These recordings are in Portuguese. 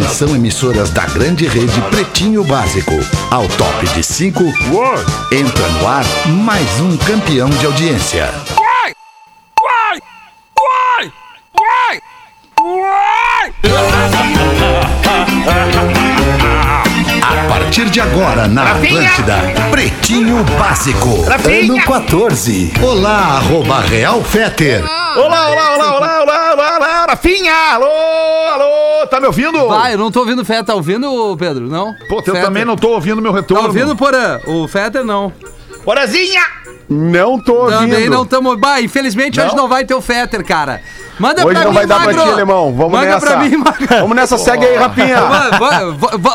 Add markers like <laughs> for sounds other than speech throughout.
Atenção, emissoras da grande rede Pretinho Básico. Ao top de 5, entra no ar mais um campeão de audiência. Uai! Uai! Uai! Uai! A partir de agora na Atlântida, Pretinho Básico. Ano 14. Olá, arroba Real Feter. Olá, olá, olá, olá, olá, olá, olá, Rafinha! Alô, alô, tá me ouvindo? Vai, eu não tô ouvindo o Fetter. Tá ouvindo, Pedro? Não? Pô, eu também não tô ouvindo meu Tá retorno. ouvindo, Porã? O Fetter não. Porazinha! Não tô ouvindo. Também não estamos. Bah, infelizmente hoje Não? não vai ter o Fetter, cara. Manda Hoje pra não mim, vai dar pra Magro. ti, alemão. Vamos Manda nessa. pra mim, Magro. Vamos nessa, segue aí, Rapinha.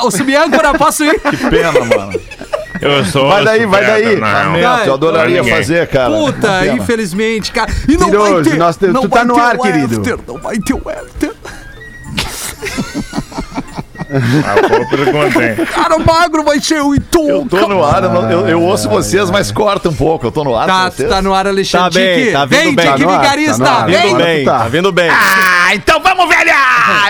O subiâncora, posso ir? Pena, mano. Eu sou Vai daí, vai daí. Não. Eu adoraria fazer, cara. Puta, infelizmente, cara. E não Piroso, vai ter. nós te- não tu tá no ar, o querido. after, não vai ter o after. <laughs> Ah, pô, perguntei. <laughs> Cara, o magro vai ser o Iton. Eu tô no ar, eu, eu- eu ouço vocês, mas corta um pouco. Eu tô no ar Tá, tá no ar, Alexandre. Tá bem, tá vindo Vem, bem. Tique Tá Vigarista. tá. Vem. Vindo bem, tá. tá vindo bem. Ah, então vamos, velha!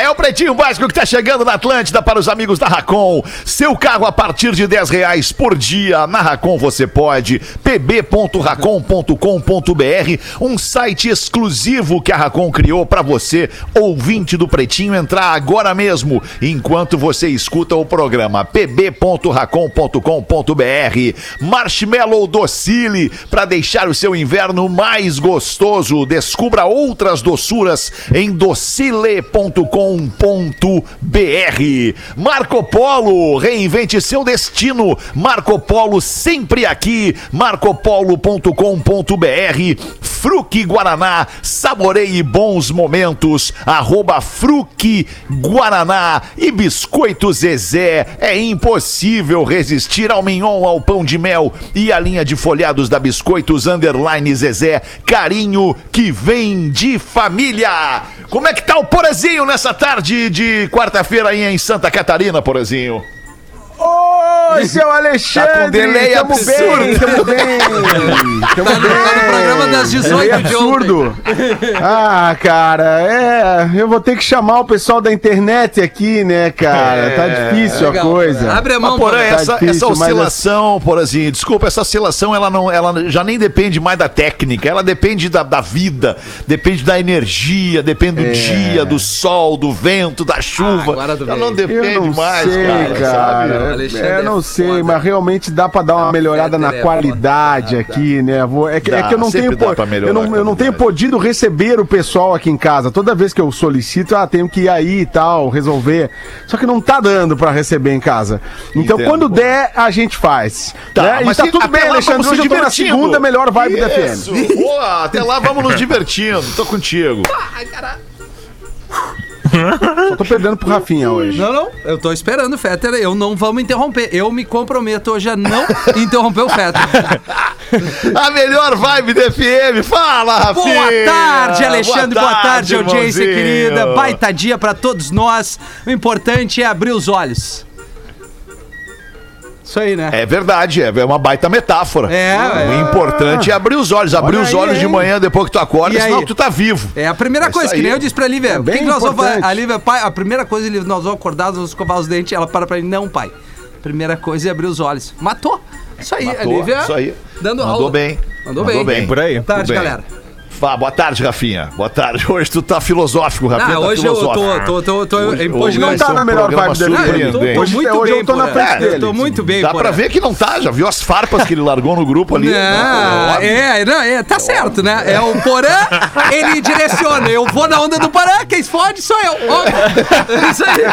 É o Pretinho Básico que tá chegando na Atlântida para os amigos da Racon. Seu carro a partir de 10 reais por dia. Na Racon você pode. pb.racon.com.br Um site exclusivo que a Racon criou para você, ouvinte do Pretinho, entrar agora mesmo, enquanto você escuta o programa. pb.racon.com.br Marshmallow Docile para deixar o seu inverno mais gostoso. Descubra outras doçuras em docile.com.br. Marco Polo, reinvente seu destino. Marco Polo sempre aqui. marcopolo.com.br. Fruque Guaraná, saboreie bons momentos. Arroba Fruque Guaraná e Biscoito Zezé. É impossível resistir ao mignon, ao pão de mel e à linha de folhados da Biscoitos Underline Zezé. Carinho que vem de família. Como é que tá o Porazinho nessa tarde de quarta-feira aí em Santa Catarina, Porazinho? Oi, seu Alexandre. Tá com delay tamo absurdo. bem, tamo <laughs> bem. Tamo Tá no, tá no programa das 18 Delay de ontem. absurdo. Ah, cara, é. Eu vou ter que chamar o pessoal da internet aqui, né, cara? tá difícil a Legal. coisa. Abre a mão, Mas, porém, tá essa, difícil, essa mas oscilação, Porazinho, desculpa, essa oscilação ela não, ela já nem depende mais da técnica, ela depende da, da vida, depende da energia, depende do dia, do sol, do vento, da chuva. agora tu ela não depende Eu não mais, sei, cara, cara. sabe? Alexandre É, é não sei, foda. mas realmente dá pra dar uma melhorada na Fetter é qualidade aqui, né? Vou- É que, é Dá, que eu não tenho, dá eu não, eu não tenho podido receber o pessoal aqui em casa. Toda vez que eu solicito, ah, tenho que ir aí e tal, resolver. Só que não tá dando pra receber em casa. Então, Entendo. quando der, a gente faz. Tá, né? E mas tá se- tudo bem, Alexandre. Hoje se eu tô na segunda melhor vibe da Isso, FM. boa, até lá vamos nos divertindo, <laughs> tô contigo. <laughs> Só tô perdendo pro Rafinha hoje. Não, não, eu tô esperando o Fetter. Eu não vamos interromper. Eu me comprometo hoje a não <laughs> interromper o Fetter. <laughs> A melhor vibe da FM, fala, Rafinha! Boa tarde, Alexandre. Boa tarde, audiência irmãozinho. querida. Baita dia pra todos nós. O importante é abrir os olhos. Isso aí, né? É verdade, é uma baita metáfora. É, O é. importante é abrir os olhos. Abrir Olha os aí, olhos de hein? manhã depois que tu acorda, E senão aí? tu tá vivo. É a primeira É coisa, que nem eu disse pra Lívia. É o bem que, que nós vamos importante. A Lívia, pai, a primeira coisa, Lívia, nós vamos acordar, nós vamos escovar os dentes. Ela para pra mim, não, pai. Primeira coisa é abrir os olhos. Matou. Isso aí, Matou, a Lívia. isso aí. Dando Mandou aula. bem. Mandou, Mandou bem. bem. Por aí. Boa tarde, Tudo bem. galera. Fá, boa tarde, Rafinha. Boa tarde. <laughs> Hoje tu tá filosófico, Rafinha. Ah, tá hoje eu filosófico. tô, tô, tô, tô, Hoje- hoje não tá na melhor vibe dele. Eu surpreendente. Hoje- muito hoje bem, eu tô na frente Eu dele. tô muito bem, Dá pra ver que não tá, já viu as farpas que ele largou no grupo ali? Não, Óbvio. é, não, é, tá certo, né? É o Porã, ele direciona. Eu vou na onda do Porã, quem se fode sou eu. Ó, Isso aí.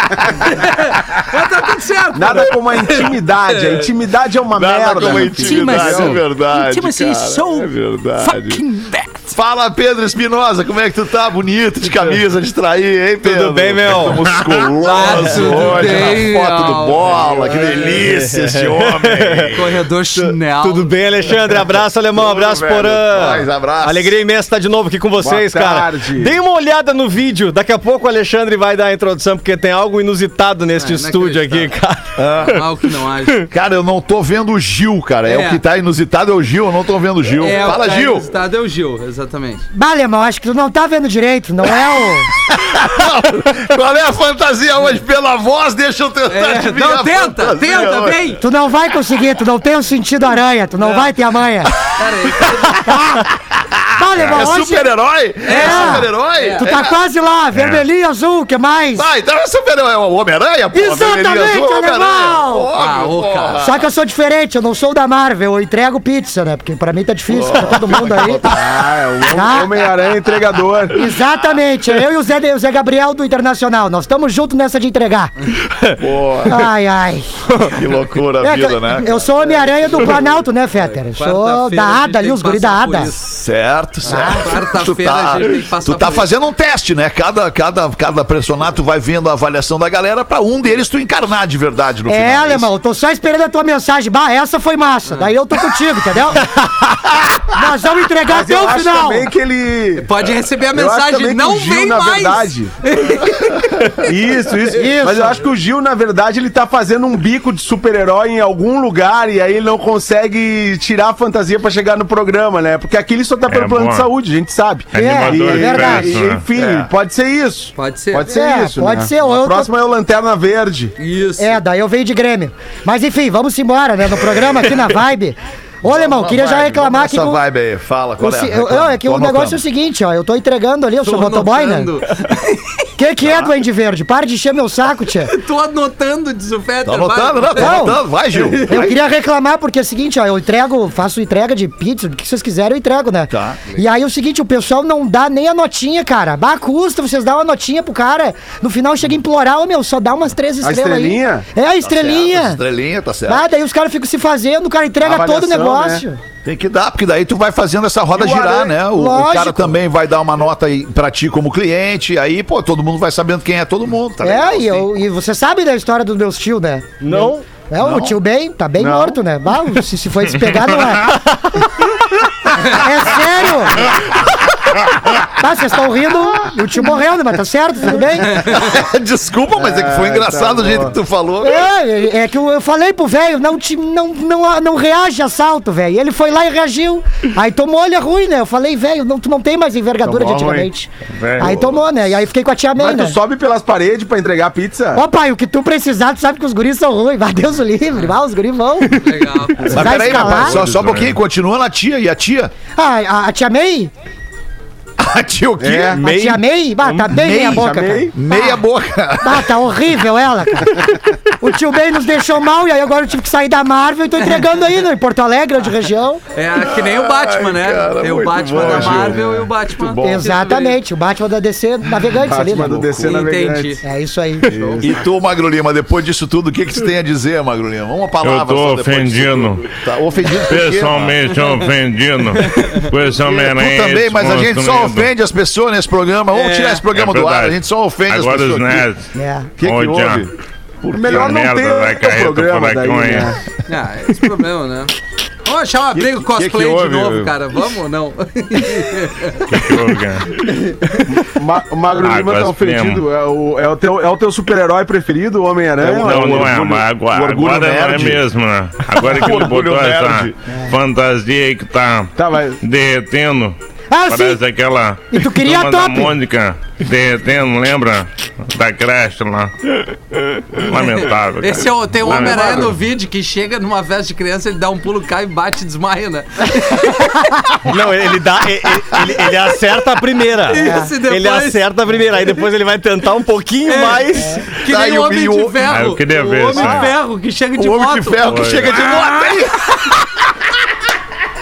Mas tá tudo certo. Nada como a intimidade. A intimidade é uma Nada merda. como a intimidade, é verdade, Intimacy cara, so é verdade. fucking back. Fala, Pedro Espinosa, como é que tu tá? Bonito, de camisa, de trair, hein, Pedro? bem, meu? Tá musculoso Ah, tudo hoje, bem, na foto do bola, que delícia esse <laughs> homem. Corredor Chanel. Tudo bem, Alexandre? Abraço, alemão. Abraço, velho. Porã. Mais abraço. Alegria imensa estar de novo aqui com vocês, Boa cara. tarde. Deem uma olhada no vídeo. Daqui a pouco o Alexandre vai dar a introdução, porque tem algo inusitado neste Ah, estúdio aqui, cara. Mal que não haja. Cara, eu não tô vendo o Gil, cara. É, É. o que tá inusitado, é o Gil, eu não tô vendo o Gil. É, Fala, o que tá Gil. inusitado É o Gil, Exatamente. Bah, Alemão, acho que tu não tá vendo direito, não é o. <laughs> Qual é a fantasia hoje? Pela voz, deixa eu tentar É, adivinhar não, tenta, tenta, hoje. vem. Tu não vai conseguir, tu não tem o sentido aranha, tu não vai ter a manha. Pera aí. <laughs> É hoje. super-herói? É, super-herói? Tu tá quase lá, vermelhinho, azul, o que mais? Ah, então é super-herói. É o Homem-Aranha, pô. Exatamente, azul! Óbvio, Ah. Só que eu sou diferente, eu não sou da Marvel, eu entrego pizza, né? Porque pra mim tá difícil, pra todo mundo aí. <laughs> Ah, é o <laughs> Tá. Homem-Aranha entregador. Exatamente, eu e o Zé, o Zé Gabriel do Internacional, nós estamos juntos nessa de entregar. Ai, ai. <laughs> Que loucura a É, vida, né? eu sou Homem-Aranha do Planalto, né, Fetter? Eu Sou da Ada ali, os guri da Ada. isso. Certo, certo. quarta-feira a gente tem que passar tu tá fazendo um teste, né? Cada, cada, cada personagem tu vai vendo a avaliação da galera pra um deles tu encarnar de verdade no final. É, alemão, eu tô só esperando a tua mensagem. Bah, essa foi massa. Daí eu tô contigo, entendeu? <laughs> Nós vamos entregar Mas até eu o acho final. também que ele. Pode receber a Eu acho mensagem, também que não o Gil, vem na mais. verdade. <laughs> Isso, isso, Isso. Mas eu acho que o Gil, na verdade, ele tá fazendo um bico de super-herói em algum lugar e aí ele não consegue tirar a fantasia pra chegar no programa, né? Porque aqui ele só tá pelo É plano de saúde, a gente sabe. Animador é E- verdade. né? enfim, É. pode ser isso. Pode ser. Pode ser É, isso. pode né? ser, ou A eu tô- é o Lanterna Verde. Isso. É, daí eu venho de Grêmio. Mas enfim, vamos embora, né? No programa aqui na Vibe. Ô, alemão, queria já reclamar aqui vamos com. vibe aí, fala qual o é. eu- eu- é que o negócio é o seguinte, ó. Eu tô entregando ali, eu sou motoboy, né? <laughs> que, que é, Duende Verde? Para de encher meu saco, tia. <laughs> Tô anotando, diz o Fetter. Tá anotando, vai. não? Tá Não. anotando, vai, Gil. Eu queria reclamar porque é o seguinte, ó, eu entrego, faço entrega de pizza, o que vocês quiserem eu entrego, né? Tá. E aí é o seguinte, o pessoal não dá nem a notinha, cara. Bah, custa vocês dar uma notinha pro cara. No final chega a implorar, ô meu, só dá umas três estrelas estrelinha? aí. É, a Certo, estrelinha. Estrelinha, tá certo. Ah, daí os caras ficam se fazendo, o cara entrega todo o Avaliação, negócio. Tem que dar, porque daí tu vai fazendo essa roda o girar, né? O, o cara também vai dar uma nota aí pra ti como cliente, aí, pô, todo mundo vai sabendo quem é todo mundo, tá é, e, eu, e você sabe da história dos meus tios, né? Não. É, o tio bem, tá bem Não. morto, né? Bah, se, se foi não é. <laughs> É sério! Tá, vocês estão rindo, o tio morreu, né? Mas tá certo, tudo bem? <laughs> Desculpa, mas é que foi engraçado o jeito que tu falou. É, é que eu, eu falei pro velho, não, te, não, não, não reage a assalto, velho. E Ele foi lá e reagiu. Aí tomou olha ruim, né? Eu falei, velho, não, tu não tem mais envergadura de Tomou ruim. antigamente. Aí tomou, né? E aí fiquei com a tia May, Mas né? tu sobe pelas paredes pra entregar pizza? Ó, pai, o que tu precisar, tu sabe que os guris são ruins. Vai, Deus o livre. Vai, os guris vão. Legal. Mas peraí, rapaz, só, só um pouquinho, continua na tia. E a tia? Ah, a, a tia May? <laughs> A tia o quê? É. A tia May? Bah, tá bem meia boca, May? cara. Meia boca. Ah, tá horrível ela, cara. <laughs> O tio May nos deixou mal e aí agora eu tive que sair da Marvel e tô entregando aí, né? Em Porto Alegre, de região. É que nem o Batman, né? cara, Tem o Batman bom, da Gil. Marvel e o Batman. Exatamente, o Batman da DC Navegantes ali, Batman né? do DC navegante. Entendi. É isso aí. E tu, Magro Lima, depois disso tudo, o que, que tu tem a dizer, Magro Lima? Uma palavra Eu tô só depois disso ofendido. Tá ofendido? Pessoalmente ofendido <laughs> com esse Tu Homem-Aranha. também, mas a gente só. Ofende as pessoas nesse programa. Vamos É, tirar esse programa É do ar, a gente só ofende Agora as os pessoas. aqui. nerds. É. O que, que Jean, houve? Por melhor Que não merda ter carreta programa daí, né? <laughs> Ah, esse problema, né? Vamos achar um abrigo que cosplay que de houve? novo, cara. Vamos ou não? <laughs> Que que houve, cara? <laughs> Ma- O Magro Ah, Lima tá agora ofendido. É o, é o teu, é o teu super-herói preferido, o Homem-Aranha? É Não, o não é, mas o agora, agora não é mesmo, né? Agora que O ele botou essa fantasia aí que tá Tá, mas... derretendo. Ah, sim. Parece aquela. E tu queria a top? Mônica derretendo, lembra? Da creche lá. Lamentável. cara. Esse é o, tem um. Homem-Aranha no vídeo que chega numa festa de criança, ele dá um pulo, cai, bate e desmaia, né? <laughs> Não, ele dá. Ele, ele- ele acerta a primeira. Isso, depois- Ele acerta a primeira. Aí depois ele vai tentar um pouquinho mais. Que Tá, nem e o Homem o- de Ferro. Ah, eu queria ver o Homem de aí. Ferro que chega de O homem moto. de ferro que Oi. chega de moto <laughs>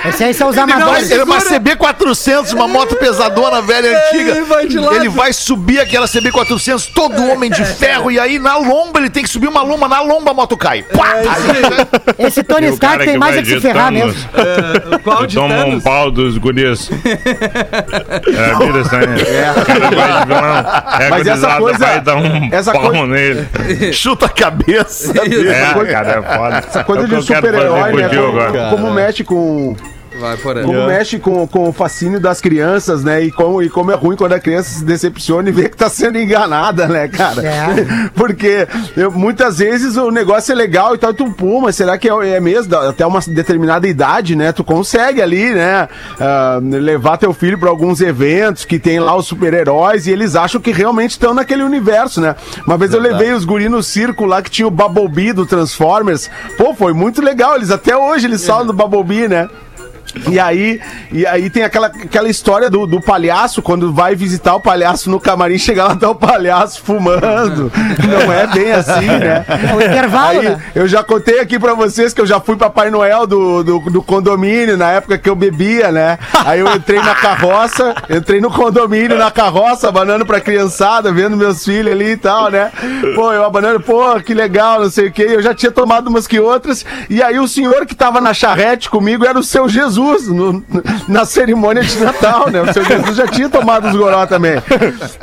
Esse aí são os amadores. Ele é uma CB400, uma moto pesadona velha antiga. ele vai de lado. Ele vai subir aquela CB400, todo homem de ferro, e aí na lomba ele tem que subir uma lomba, na lomba a moto cai. Pá! Aí, Esse Tony Stark tem mais é que se ferrar mesmo. É, qual de Toma um pau dos guris. <laughs> É a vida essa aí. Vilão. É Mas essa coisa- vai dar um essa pau coisa- nele. chuta a cabeça. É, cara, é foda. Essa coisa É de super-herói, né? Como, agora. como mexe com, Vai, Porã. Como mexe com, com o fascínio das crianças, né? E como, e como é ruim quando a criança se decepciona e vê que tá sendo enganada, né, cara? É. <laughs> Porque eu- muitas vezes o negócio é legal e tal, e tu, pô, mas será que é, é mesmo? Até uma determinada idade, né? Tu consegue ali, né? ah, levar teu filho pra alguns eventos que tem lá os super-heróis e eles acham que realmente estão naquele universo, né? Uma vez eu levei os guri no circo lá que tinha o Bumblebee do Transformers. Pô, foi muito legal. Eles até hoje eles falam do Bumblebee, né? E aí, e aí tem aquela, aquela história do, do palhaço, quando vai visitar o palhaço no camarim, chega lá, tá o palhaço fumando. <laughs> Não é bem assim, né? É o intervalo, Aí, né? eu já contei aqui pra vocês que eu já fui Papai Noel do, do, do condomínio, na época que eu bebia, né? Aí eu entrei na carroça, entrei no condomínio, na carroça, abanando pra criançada, vendo meus filhos ali e tal, né? Pô, eu abanando, pô, que legal, não sei o quê. Eu já tinha tomado umas que outras. E aí o senhor que tava na charrete comigo era o seu Jesus, no- na cerimônia de Natal, né? O seu Jesus já tinha tomado os goró também.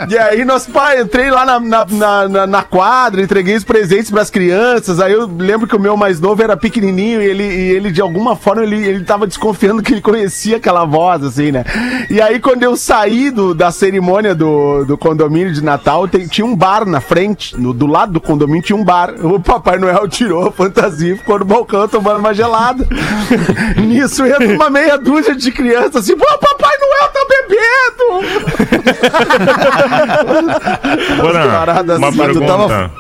E aí nós, pai, entrei lá na, na, na, na- quadra, entreguei os presentes pras crianças. Aí eu lembro que o meu mais novo era pequenininho e ele, e ele de alguma forma, ele, ele tava desconfiando que ele conhecia aquela voz, assim, né? E aí quando eu saí do, da cerimônia do, do condomínio de Natal, tem- tinha um bar na frente, no- do lado do condomínio tinha um bar. O Papai Noel tirou a fantasia e ficou no balcão tomando uma gelada. <laughs> Nisso entra uma meia dúzia de crianças assim, pô, Papai Noel tá bebendo! <laughs> Paradas uma assim, tu pergunta. tava-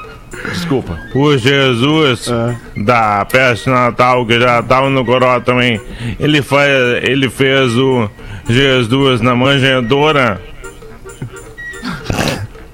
Desculpa. O Jesus da peste Natal, que já tava no Coró também, ele, faz, ele fez o Jesus na manjedoura?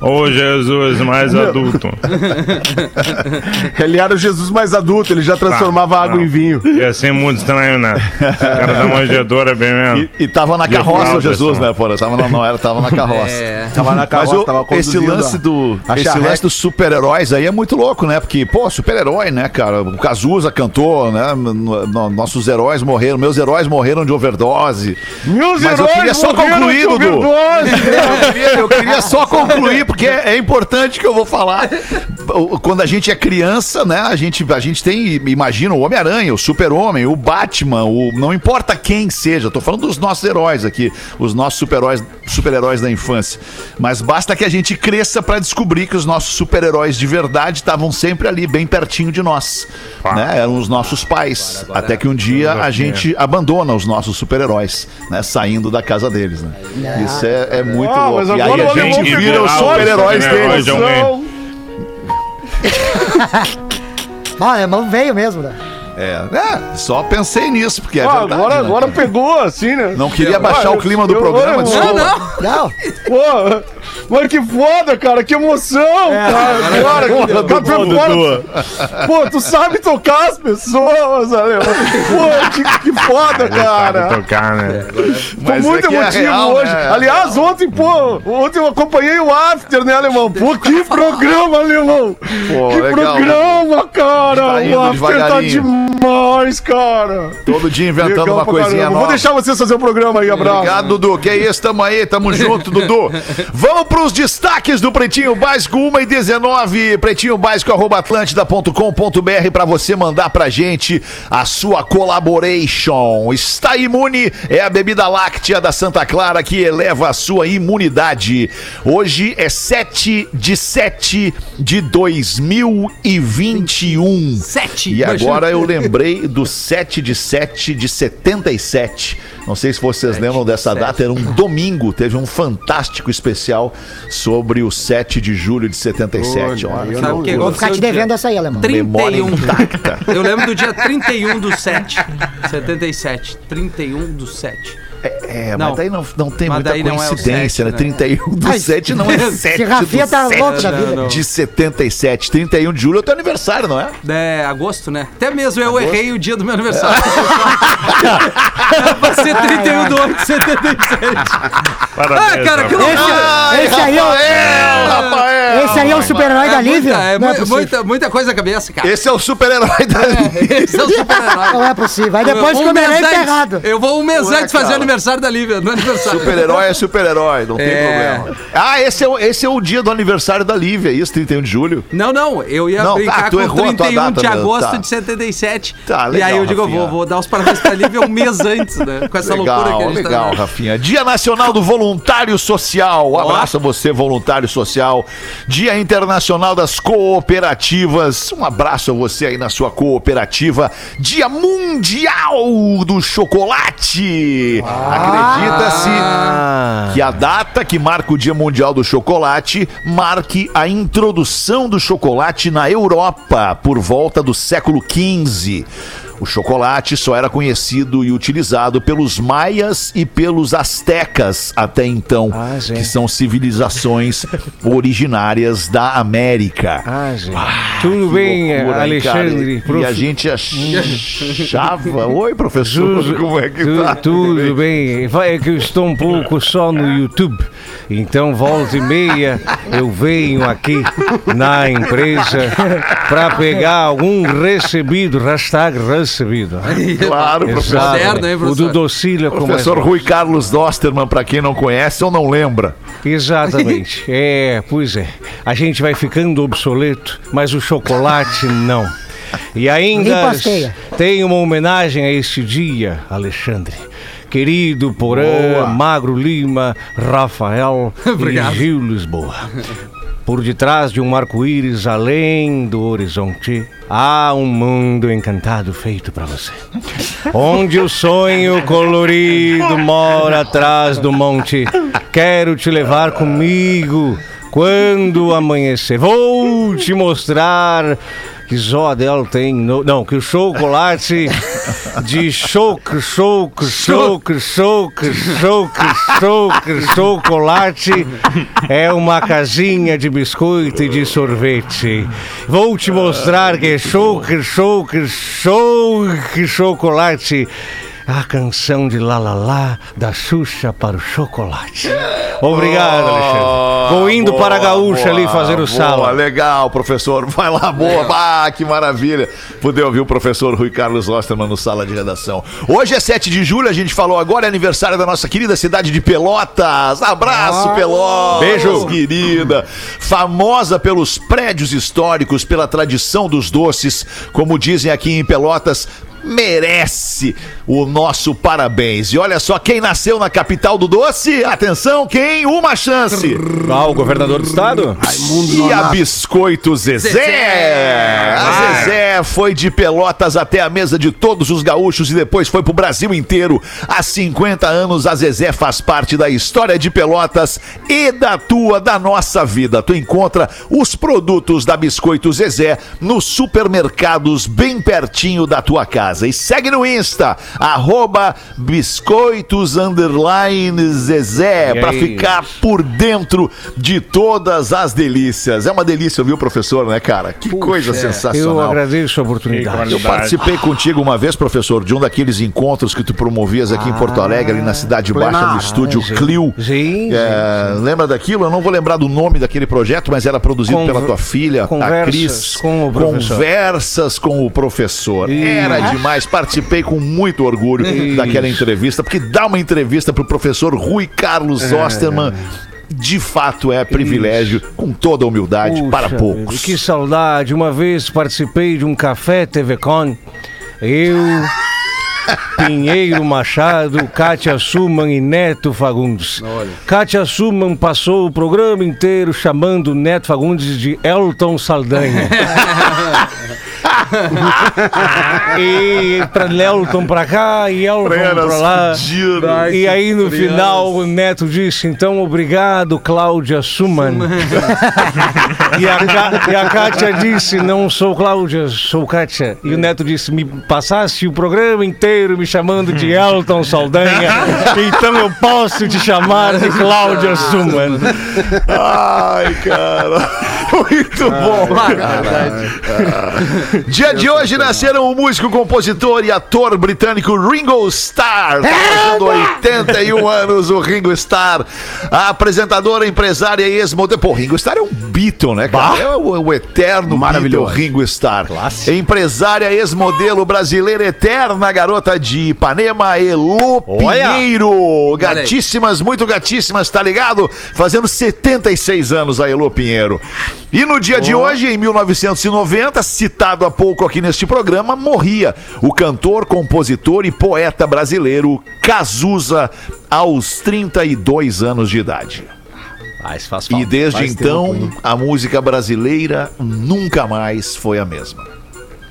Ou Jesus mais adulto? <laughs> Ele era o Jesus mais adulto, ele já transformava Tá, água não. em vinho. Ia ser muito estranho, né? O cara da manjedoura, bem mesmo. E, e tava na carroça fralda, Jesus, né, porra? Tava na, não era, tava na <laughs> carroça. É. Tava na Mas carroça, o- tava esse lance do a esse charrete. lance dos super-heróis aí é muito louco, né? Porque, pô, super-herói, né, cara? O Cazuza cantou, né? No- no- nossos heróis morreram, meus heróis morreram de overdose. Meus Mas eu heróis queria só morreram concluir, de Dudu. overdose. Eu queria, <laughs> eu queria só concluir, porque é, é importante que eu vou falar. O- Quando a gente é criança, né? A gente, a gente tem, imagina, o Homem-Aranha, o Super-Homem, o Batman, o, não importa quem seja, tô falando dos nossos heróis aqui, os nossos super-heróis super-heróis da infância. Mas basta que a gente cresça pra descobrir que os nossos super-heróis de verdade estavam sempre ali, bem pertinho de nós. Né? Eram os nossos pais. Até que um dia a gente abandona os nossos super-heróis, né? Saindo da casa deles, né? Isso é, é muito Ah, louco. E aí agora a o gente pegou vira os a super-heróis né? deles. É um- Ah, é mão veio mesmo, né? É, é, só pensei nisso, porque é Ah, verdade. agora, né, agora pegou, assim, né? Não queria baixar Ah, o clima do eu- programa, eu- desculpa. Não, não. Não, Pô, mas que foda, cara, que emoção, cara. Agora, que, tá. Pô, tu sabe tocar as pessoas, alemão. Pô, que, que foda, Sabe cara. tocar, né? Tô muito é é emotivo real, hoje. né? Aliás, ontem, pô, ontem eu acompanhei o After, né, alemão? Pô, que programa, alemão. Pô, que legal, programa, cara. Tá o After tá demais, cara. Todo dia inventando Legal uma coisinha caramba. nova. Vou deixar vocês fazer o programa aí, abraço. Obrigado, Dudu. Que é isso, tamo aí, tamo junto, Dudu. Vamos <laughs> pros destaques do Pretinho Básico 1 e 19, pretinho básico arroba atlântida.com.br pra você mandar pra gente a sua collaboration. Está imune é a bebida láctea da Santa Clara que eleva a sua imunidade. Hoje é 7 de 7 de 2021. Sete. E Imagina. agora eu lembrei do 7 de 7 de 77. Não sei se vocês lembram dessa data, era um domingo, teve um fantástico especial sobre o 7 de julho de 77. Olha, Sabe o que vou ficar te devendo dia essa aí, alemão. memória 31. intacta. Eu lembro do dia 31 do 7. 77. 31 do 7. É, Não. mas daí não, não tem Mas muita daí não é o coincidência, sete, né? né? 31 do Ai, 7 não é 7 esse Rafinha do tá 7 louco da vida. não. de 77. 31 de julho é o teu aniversário, não é? É, agosto, né? Até mesmo eu errei o dia do meu aniversário. Vai ser 31 de 8 de 77. Parabéns, Ah, cara, que loucura! Esse aí é o- Rafael! Esse aí é o super-herói da Lívia? Muita, é, Não é possível. muita, muita coisa na cabeça, cara. Esse é o super-herói da Esse é o super-herói. Não é possível. Aí depois que o Homem-Aranha tá errado. Eu vou um mês Ué, antes fazer cara. o aniversário da Lívia, no aniversário. Super-herói é super-herói, não tem É. problema. Ah, esse é, o, esse é o dia do aniversário da Lívia, é isso, 31 de julho. Não, não, eu ia Não, brincar tá, tu com errou a tua 31 de mesmo, agosto tá. de 77. Tá, e legal, aí eu digo, eu Rafinha. vou, vou dar os parabéns pra Lívia um mês antes, né? Com essa loucura que a Legal, gente legal, tá. Rafinha. Dia Nacional do Voluntário Social. Um abraço a você, voluntário social. Dia Internacional das Cooperativas. Um abraço a você aí na sua cooperativa. Dia Mundial do Chocolate. Acredita-se que a data que marca o Dia Mundial do Chocolate marque a introdução do chocolate na Europa por volta do século XV. O chocolate só era conhecido e utilizado pelos maias e pelos astecas até então, Ah, que são civilizações <laughs> originárias da América. Ah, gente. Tudo bem, loucura, hein? Alexandre? E prof- a gente achava. <laughs> Oi, professor, Tudo, como é que tu- tá? tudo bem. Vai, É que eu estou um pouco só no YouTube. Então, volta e meia, eu venho aqui na empresa <laughs> para pegar algum recebido, hashtag recebido. <laughs> Claro, professor. Moderno, hein, o professor? do Docília com Professor Rui Carlos Dosterman, pra quem não conhece ou não lembra. Exatamente. <laughs> É, pois é. A gente vai ficando obsoleto, mas o chocolate não. E ainda tem uma homenagem a este dia, Alexandre. Querido Porã. Magro Lima, Rafael <laughs> Obrigado. e Gil Lisboa. Por detrás de um arco-íris além do horizonte, há um mundo encantado feito para você. Onde o sonho colorido mora atrás do monte. Quero te levar comigo quando amanhecer. Vou te mostrar que Zodel tem. No... Não, que o chocolate de choque, choque, choque, choque, choque, choque, chocolate é uma casinha de biscoito e de sorvete. Vou te mostrar que choque, choque, choque, chocolate. A canção de Lá Lá Lá da Xuxa para o chocolate. Obrigado, Alexandre. Vou indo Boa, para a Gaúcha boa, ali fazer o boa, sala. Legal, professor. Vai lá, boa. Ah, que maravilha. Poder ouvir o professor Rui Carlos Osterman no sala de redação. Hoje é 7 de julho, a gente falou agora, é aniversário da nossa querida cidade de Pelotas. Abraço, Pelotas. Beijo. querida. Famosa pelos prédios históricos, pela tradição dos doces, como dizem aqui em Pelotas. Merece o nosso parabéns. E olha só, quem nasceu na capital do doce, atenção, quem? Uma chance. Ah, o governador do estado? E a Biscoito Zezé. Zezé. A Zezé foi de Pelotas até a mesa de todos os gaúchos e depois foi pro Brasil inteiro. Há 50 anos a Zezé faz parte da história de Pelotas e da tua, da nossa vida. Tu encontra os produtos da Biscoito Zezé nos supermercados bem pertinho da tua casa. E segue no Insta, arroba biscoitos underline Zezé, pra ficar por dentro de todas as delícias. É uma delícia, viu, professor, né, cara? Que coisa Eu sensacional. agradeço a oportunidade. Eu participei contigo uma vez, professor, de um daqueles encontros que tu promovias aqui em Porto Alegre, ali na Cidade Baixa, no estúdio sim. Clio. Sim, É, lembra daquilo? Eu não vou lembrar do nome daquele projeto, mas era produzido Conver- pela tua filha, a Conversas Cris. com o professor. Conversas com o professor. Isso. Era demais. Participei com muito orgulho Isso. daquela entrevista, porque dar uma entrevista pro professor Rui Carlos Osterman. De fato é privilégio, com toda a humildade, Puxa para poucos. Que saudade. Uma vez participei de um café TV Con. Eu, Pinheiro Machado, Kátia Suman e Neto Fagundes. Kátia Suman passou o programa inteiro chamando Neto Fagundes de Elton Saldanha. <laughs> e pra Elton pra cá e Elton pra lá. fudido. E aí no final o Neto disse, então obrigado, Cláudia Suman. <laughs> e, a, e a Kátia disse, não sou Cláudia, sou Kátia. E o Neto disse, me passasse o programa inteiro me chamando de Elton Saldanha, <laughs> então eu posso te chamar de Cláudia Suman. Ai, cara. Muito bom. Dia de hoje nasceram o músico, compositor e ator britânico Ringo Starr. Tá fazendo 81 anos o Ringo Starr. A apresentadora, empresária e ex-modelo. Pô, Ringo Starr é um Beatle, né, cara? É o, o eterno Maravilhoso. Beatle Ringo Starr. Empresária, ex-modelo brasileira, eterna garota de Ipanema, Elô Olha. Pinheiro. Gatíssimas, muito gatíssimas, tá ligado? Fazendo 76 anos a Elô Pinheiro. E no dia de hoje, em 1990, citado há pouco aqui neste programa, morria o cantor, compositor e poeta brasileiro Cazuza, aos 32 anos de idade. Ah, E desde então, a música brasileira nunca mais foi a mesma.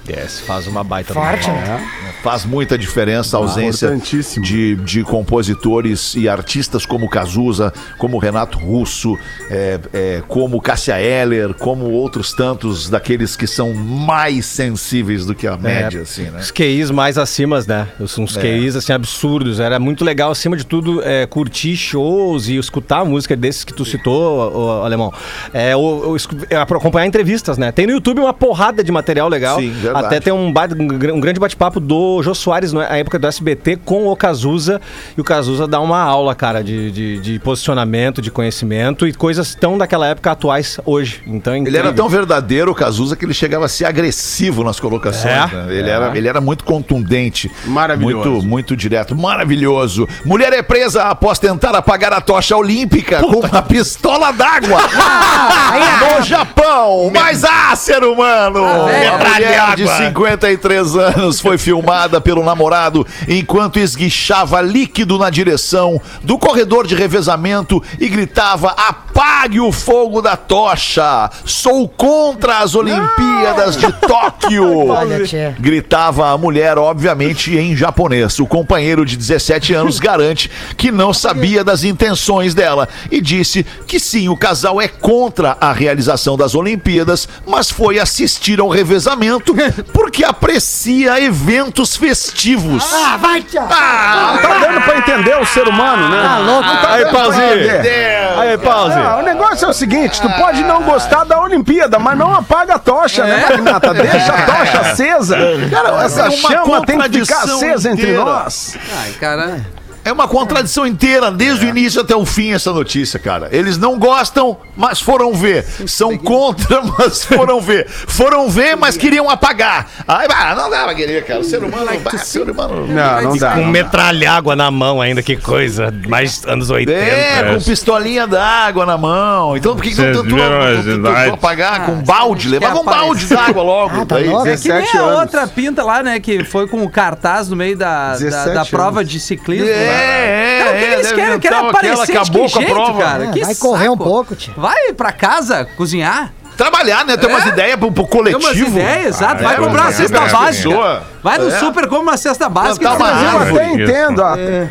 Yes, faz uma baita Forte, do- né? Faz muita diferença a ausência Importantíssimo. de, de compositores e artistas como Cazuza, como Renato Russo, é, é, como Cássia Eller, como outros tantos daqueles que são mais sensíveis do que a média, assim, né? Os QIs mais acima, né? Os- Uns QIs assim absurdos. Era muito legal, acima de tudo, é, curtir shows e escutar a música desses que tu citou, o, alemão. É, o, o é, acompanhar entrevistas, né? Tem no YouTube uma porrada de material legal. Sim, verdade. Até tem um, um gr- grande bate-papo do Jô Soares, na época do SBT, com o Cazuza. E o Cazuza dá uma aula, cara, de, de, de posicionamento, de conhecimento e coisas tão daquela época atuais hoje. Então, é Ele era tão verdadeiro, o Cazuza, que ele chegava a ser agressivo nas colocações. É, né? ele, é. era, ele era muito contundente. Maravilhoso. Muito, muito direto. Maravilhoso. Mulher é presa após tentar apagar a tocha olímpica com uma pistola d'água. <laughs> no Japão. Mas ah, ser humano! a mulher de 53 anos foi filmada pelo namorado enquanto esguichava líquido na direção do corredor de revezamento e gritava: apague o fogo da tocha! Sou contra as Olimpíadas de Tóquio! <laughs> Gritava a mulher, obviamente, em japonês. O companheiro de 17 anos <laughs> garante que não sabia das intenções dela e disse que sim, o casal é contra a realização das Olimpíadas, mas foi assistir ao revezamento <laughs> porque aprecia eventos festivos. Ah, vai, tia. Ah, Tá dando pra entender o ser humano, né? Tá louco. Não tá Aí, dando pra pauzinho. entender. Aí, pause. Ah, o negócio é o seguinte, tu pode não gostar da Olimpíada, mas não apaga a tocha, né, Magnata? Deixa a tocha acesa. Cara, essa é uma chama tem que ficar acesa entre inteira. nós. Ai, cara. É uma contradição inteira, desde o início até o fim, essa notícia, cara. Eles não gostam, mas foram ver. São contra, <laughs> mas foram ver. Foram ver, mas queriam apagar. Ai, bah, não dá pra querer, cara. O ser humano. bah, ser humano. Não, não dá. Com metralhágua na mão ainda, que coisa. Mais anos 80. É, com pistolinha d'água na mão. Então por que, que não tentou, não apagar com um balde? Levava um balde d'água logo. Ah, tá daí. louco. É que nem 17 a outra pinta lá, né? Que foi com o cartaz no meio da, da, 17 da prova de ciclismo. É, né? é, Cara, o que, é, que eles querem? Querem inventar aparecer acabou que com a jeito, prova. cara? Que Vai correr um pouco, tia. Vai pra casa cozinhar. Trabalhar, né? Ter umas É. ideias pro, pro Tem coletivo. umas ideias, exato. Vai é, comprar é cesta básica. pessoa. Vai no É. super, compra uma cesta básica. Plantar e uma traz Eu até Isso. entendo, ó. É,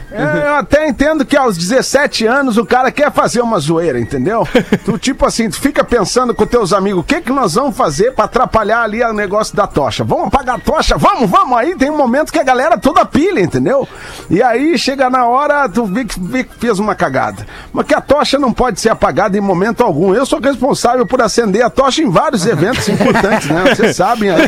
eu até entendo que aos 17 anos o cara quer fazer uma zoeira, entendeu? <laughs> Tu, tipo assim, tu fica pensando com teus amigos, o que que nós vamos fazer pra atrapalhar ali o negócio da tocha? Vamos apagar a tocha? Vamos, vamos! Aí tem um momento que a galera toda pilha, entendeu? E aí chega na hora, tu vê que, vê que fez uma cagada. Mas que a tocha não pode ser apagada em momento algum. Eu sou responsável por acender a tocha em vários eventos <laughs> importantes, né? Vocês sabem aí.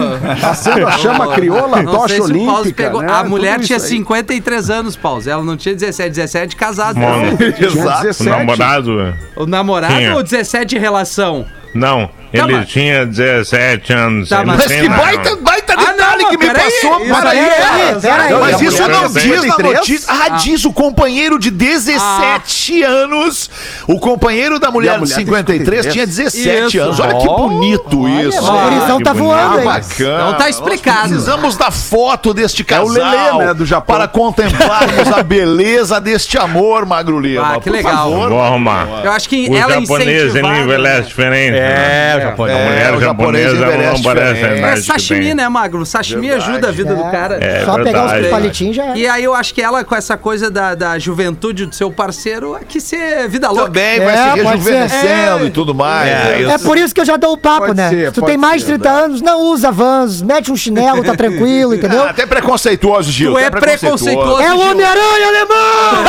<laughs> Acendo a chama crioula, a Não tocha sei se o Pause olímpica. pegou- né? A mulher tinha aí. 53 anos, Pause. Ela não tinha 17, 17 casada. Exato. o 17. namorado. O namorado Tinha. ou 17 de relação? Não, ele mas- tinha 17 anos. Tá, mas que baita, baita Ah, que me passou. isso Peraí, aí é- peraí. Mas a isso mulher não diz na 53? notícia. Ah, diz o companheiro de 17 anos. O companheiro da mulher a de mulher tem 53 tinha 17 Isso. anos. Olha que bonito isso. O gurizão que tá voando Ah, aí. bacana. Então tá explicado. Nós precisamos da foto deste É casal o Lelê, né, do Japão. para contemplarmos a beleza deste amor, Magro Lima. Ah, que Por legal. arrumar. Eu acho que O ela japonês, ele incentivada, envelhece diferente. É, né? o japonês. A mulher É, o japonês japonesa não parece a diferente. É sashimi, né, Magro? Sashimi me ajuda a vida do cara. É Só pegar os verdade. palitinhos já é. E aí eu acho que ela, com essa coisa da, da juventude do seu parceiro, é que ser vida louca. Também vai É, se rejuvenescendo É. e tudo mais. É, É por isso que eu já dou o papo, Pode né? ser, Se tu tem mais de ser, 30 anos, não usa vans, mete um chinelo, tá tranquilo, <laughs> entendeu? Ah, até preconceituoso, Gil. Tu é preconceituoso. É o. Homem-Aranha alemão!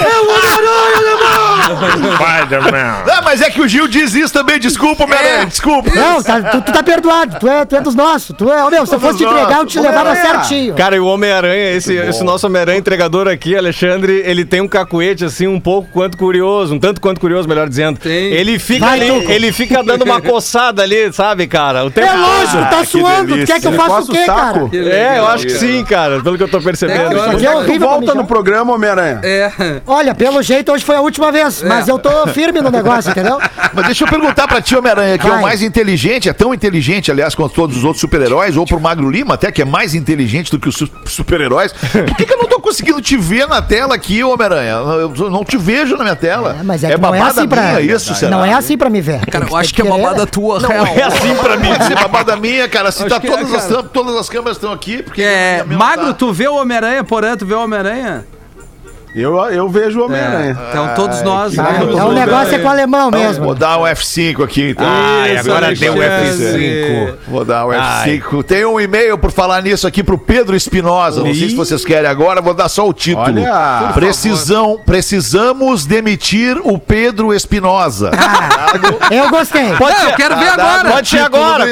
é o Homem-Aranha alemão! Spider-Man. Ah, mas é que o Gil diz isso também. Desculpa, Meran, desculpa. Não, tá- tu, tu tá perdoado, tu é, tu é dos nossos. Tu é, meu, se eu fosse te entregar, eu te levava certinho. Cara, e o Homem-Aranha, esse, esse nosso Homem-Aranha entregador aqui, Alexandre, ele tem um cacuete assim, um pouco quanto curioso, um tanto quanto curioso, melhor dizendo. Tem. Ele fica Vai, ali, Tuco. ele fica dando uma <laughs> coçada ali, sabe, cara? O tempo É lógico, tá que suando. Tu delícia. quer que eu faça o quê, cara? saco. É, eu acho que sim, cara, pelo que eu tô percebendo. É, Isso aqui é Tu horrível pra volta mijar. no programa, Homem-Aranha. É. Olha, pelo jeito hoje foi a última vez, mas eu tô firme no negócio, entendeu? Mas deixa eu perguntar pra ti, Homem-Aranha, que é o Vai. mais inteligente, é tão inteligente, aliás, quanto todos os outros super-heróis, ou pro Magro Lima até, que é mais inteligente do que os su- super-heróis. Por que, que eu não tô conseguindo te ver na tela aqui, Homem-Aranha? Eu não te vejo na minha tela. É, mas é, que não é assim pra. minha isso, será? não é assim pra me ver. Cara, eu acho que é babada né? tua, Não real. é assim pra mim, é babada minha, cara. Se Acho tá é, todas, as, cara. todas as câmeras estão aqui, porque. É, não magro, tá. tu vê o Homem-Aranha, porém, tu vê o Homem-Aranha? Eu, eu vejo o É. Homem-Aranha. Então todos nós. Ah, vemos então o negócio é com o alemão Então, mesmo. Vou dar um F5 aqui, então. Ai, Isso, agora deu o Alexandre. F5. Vou dar um Ai. F5. Tem um e-mail por falar nisso aqui pro Pedro Espinosa. Não sei se vocês querem agora, vou dar só o título. Olha. Precisão, precisamos demitir o Pedro Espinosa. Eu gostei. Não, eu quero ver agora. Pode ser agora.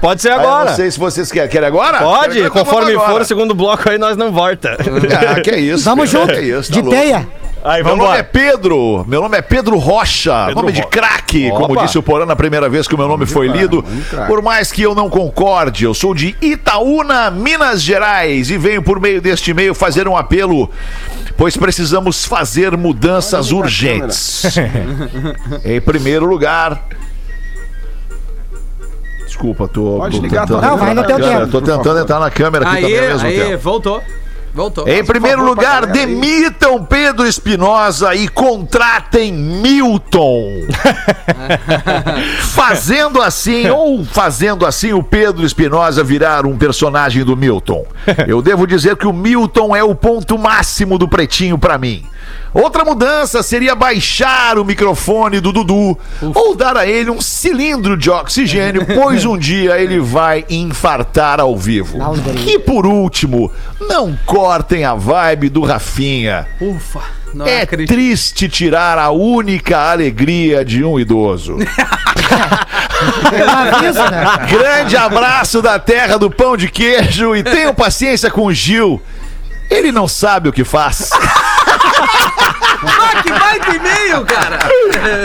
Pode ser agora. Não sei se vocês querem. Querem agora? Pode, conforme for o segundo bloco aí, nós não volta. Ah, que isso. Vamos junto. que isso, tá De louco. teia. Aí, Meu nome é. Pedro. Meu nome é Pedro Rocha. nome de craque, como disse o Porã na primeira vez que o meu nome foi lido. Por mais que eu não concorde, eu sou de Itaúna, Minas Gerais, e venho por meio deste e-mail fazer um apelo, pois precisamos fazer mudanças urgentes. em primeiro lugar. Desculpa, tô, Pode tô ligar, tentando tá? Não, vai no na teu câmera, tempo. Tô tentando entrar na câmera aqui também Aí, ao mesmo aí, tempo. voltou. Voltou. Em primeiro favor, lugar, demitam Pedro Espinosa e contratem Milton. <laughs> fazendo assim, ou fazendo assim, o Pedro Espinosa virar um personagem do Milton. Eu devo dizer que o Milton é o ponto máximo do pretinho pra mim. Outra mudança seria baixar o microfone do Dudu ou dar a ele um cilindro de oxigênio, <laughs> pois um dia ele vai infartar ao vivo. E por último, não cortem a vibe do Rafinha. Ufa. Não é acredito. triste tirar a única alegria de um idoso. <laughs> Né? Grande abraço da terra do pão de queijo e tenham paciência com o Gil. Ele não sabe o que faz. <laughs> Ah, que baita e-mail, cara.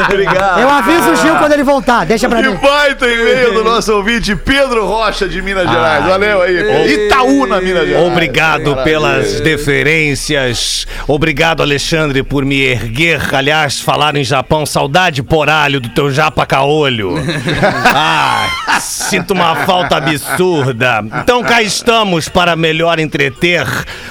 Obrigado. Eu aviso o Gil quando ele voltar. Deixa pra Que mim. baita e-mail do nosso ouvinte Pedro Rocha de Minas Gerais. Valeu aí. Itaúna, Minas Gerais. Obrigado pelas deferências. Obrigado, Alexandre, por me erguer. Aliás, falar em Japão, saudade poralho do teu japa caolho. <laughs> Ah, sinto uma falta absurda. Então cá estamos para melhor entreter.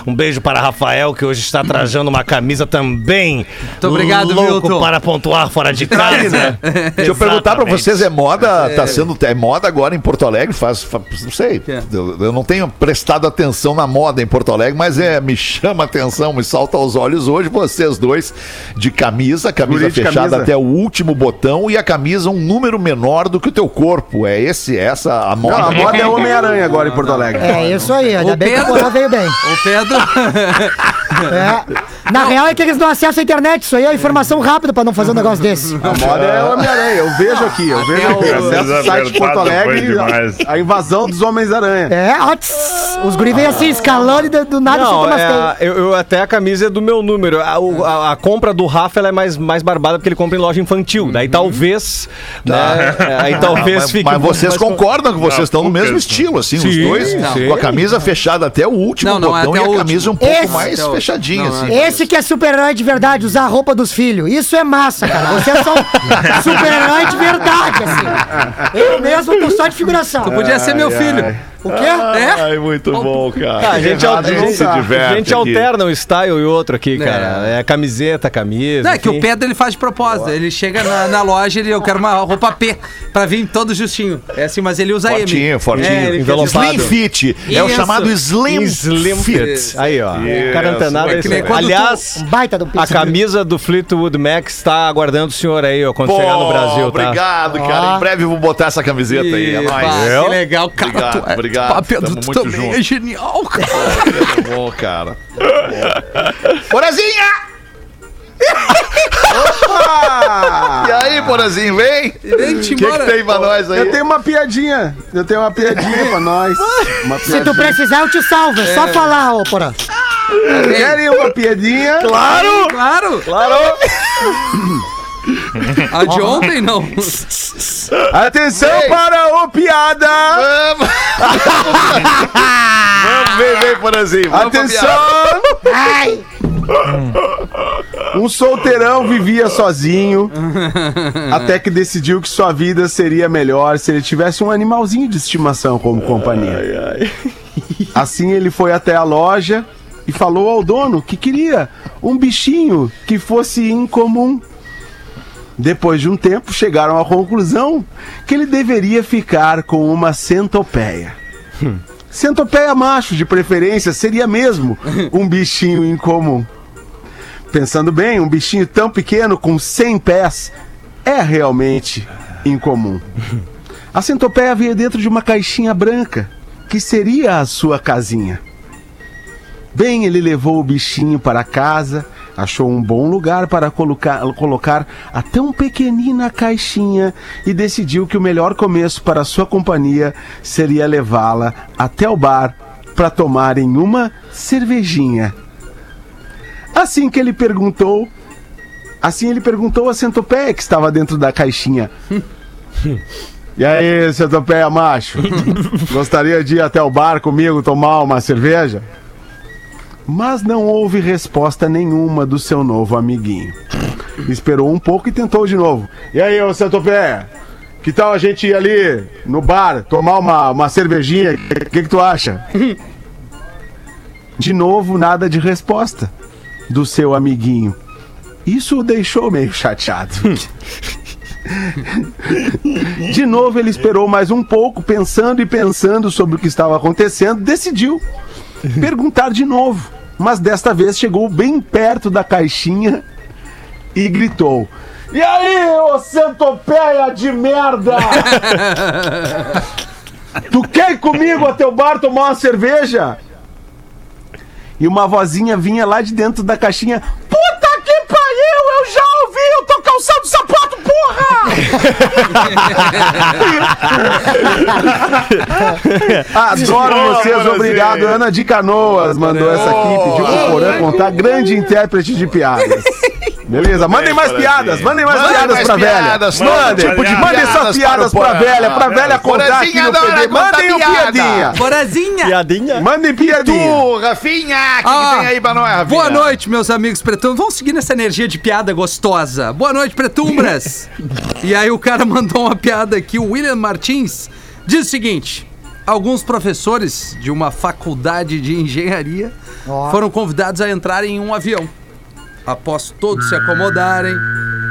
Um beijo para Rafael, que hoje está trajando uma camisa também. Muito obrigado, louco Milton. para pontuar fora de casa. Deixa eu perguntar pra Exatamente. vocês, é moda, tá sendo, é moda agora em Porto Alegre, faz, fa- não sei, É. eu, eu não tenho prestado atenção na moda em Porto Alegre, mas é, me chama a atenção, me salta aos olhos hoje vocês dois de camisa, camisa Guri fechada camisa. até o último botão e a camisa um número menor do que o teu corpo, é esse, essa a moda? Não, a moda é Homem-Aranha agora em Porto Alegre. É isso aí, ainda O bem que o Pedro- Porã veio bem. O Pedro. <laughs> É. Na real é que eles não acessam a internet, isso aí é informação rápida pra não fazer um negócio desse. A moda é Homem-Aranha. Eu vejo aqui, eu vejo aqui. o- Acesso o site de Porto Alegre a, a invasão dos Homens-Aranha. É, ó, tss, os guri vêm assim, escalando e do, do nada Não, toma é, eu, eu- até a camisa é do meu número. A, o- a- a compra do Rafa ela é mais, mais barbada porque ele compra em loja infantil. Daí talvez. Né, é, aí talvez mas, fique. mas vocês mais concordam que vocês Não, estão no mesmo não. estilo, assim, os Sim, dois, sim. com a camisa fechada até o último Não, não, botão até e a camisa último. um pouco Esse- mais fechadinha, não, assim. Esse que é super-herói de verdade, usar a roupa dos filhos. Isso é massa, cara. Vocês <laughs> são super-herói de verdade, assim. Eu mesmo tô só de figuração. Podia ser meu filho. O quê? É? Ai, muito bom, cara. a gente, Errado a gente- a gente aqui. alterna um style e outro aqui, cara. É, camiseta, camisa. Não, é que o Pedro ele faz de propósito. Ele chega na, na loja e eu quero uma roupa P pra vir todo justinho. É assim, mas ele usa M. Fortinho, fortinho. É, ele Envelopado. Slim fit. É o Isso. chamado Slim, Slim fit. Fit. Aí, ó. Isso. O cara antenado É é isso tu- Aliás, baita do a camisa do Fleetwood Mac está aguardando o senhor aí, ó, quando Pô, chegar no Brasil, tá? obrigado, cara. Em breve eu vou botar essa camiseta aí. É nóis. Eu? que legal, cara. Obrigado, tu é, obrigado. Pá, Pedro, Tamo tu muito também junto. é genial, cara. Muito bom, cara. Porazinha! E aí, Porazinho, vem? Vem-te O que, que tem pra nós aí? Eu tenho uma piadinha. Eu tenho uma piadinha pra nós. Uma Se tu piadinha. precisar, eu te salvo. É só falar, ô porra. Querem uma piadinha? Claro! Claro. Claro! A de ontem, não. <laughs> Atenção Vem. para o piada! Vamos! <laughs> Vamos ver, vem, Porazinho. Piada. Atenção! Ai! Um solteirão vivia sozinho até que decidiu que sua vida seria melhor se ele tivesse um animalzinho de estimação como companhia. Assim ele foi até a loja e falou ao dono que queria um bichinho que fosse incomum. Depois de um tempo, chegaram à conclusão que ele deveria ficar com uma centopeia. Centopeia macho, de preferência, seria mesmo um bichinho incomum. Pensando bem, um bichinho tão pequeno com 100 pés é realmente incomum. A centopeia veio dentro de uma caixinha branca, que seria a sua casinha. Bem, ele levou o bichinho para casa, achou um bom lugar para colocar, colocar a tão pequenina caixinha e decidiu que o melhor começo para sua companhia seria levá-la até o bar para tomarem uma cervejinha. Assim que ele perguntou, assim ele perguntou a centopeia que estava dentro da caixinha. E aí, centopeia macho? <laughs> Gostaria de ir até o bar comigo tomar uma cerveja? Mas não houve resposta nenhuma do seu novo amiguinho. Esperou um pouco e tentou de novo. E aí, ô centopeia? Que tal a gente ir ali no bar tomar uma, uma cervejinha? O que, que tu acha? De novo, nada de resposta do seu amiguinho. Isso o deixou meio chateado. <laughs> De novo, ele esperou mais um pouco, pensando e pensando sobre o que estava acontecendo, decidiu perguntar de novo. Mas desta vez chegou bem perto da caixinha e gritou: E aí, ô centopeia de merda! <laughs> tu quer ir comigo até o bar tomar uma cerveja? E uma vozinha vinha lá de dentro da caixinha: Puta! Eu já ouvi! Eu tô calçando sapato, porra! <laughs> Adoro Boa, vocês, obrigado. Ana de Canoas mandou essa aqui, pediu pro Porã contar. Grande intérprete de piadas. Beleza, mandem mais piadas, mandem mais Mandem piadas mais pra piadas, velha. Mandem, tipo de mandem piadas suas piadas para o pra velha, pra velha contar aqui no PD. Mandem piada. piadinha. Borazinha. Piadinha? Mandem piadinha. Tu, Rafinha, o que, Ah, que tem aí pra nós, Rafinha? Boa noite, meus amigos pretumbras. Vamos seguir nessa energia de piada gostosa. Boa noite, pretumbras. <laughs> e aí o cara mandou uma piada aqui, o William Martins, diz o seguinte: alguns professores de uma faculdade de engenharia Ó. foram convidados a entrarem em um avião. Após todos se acomodarem,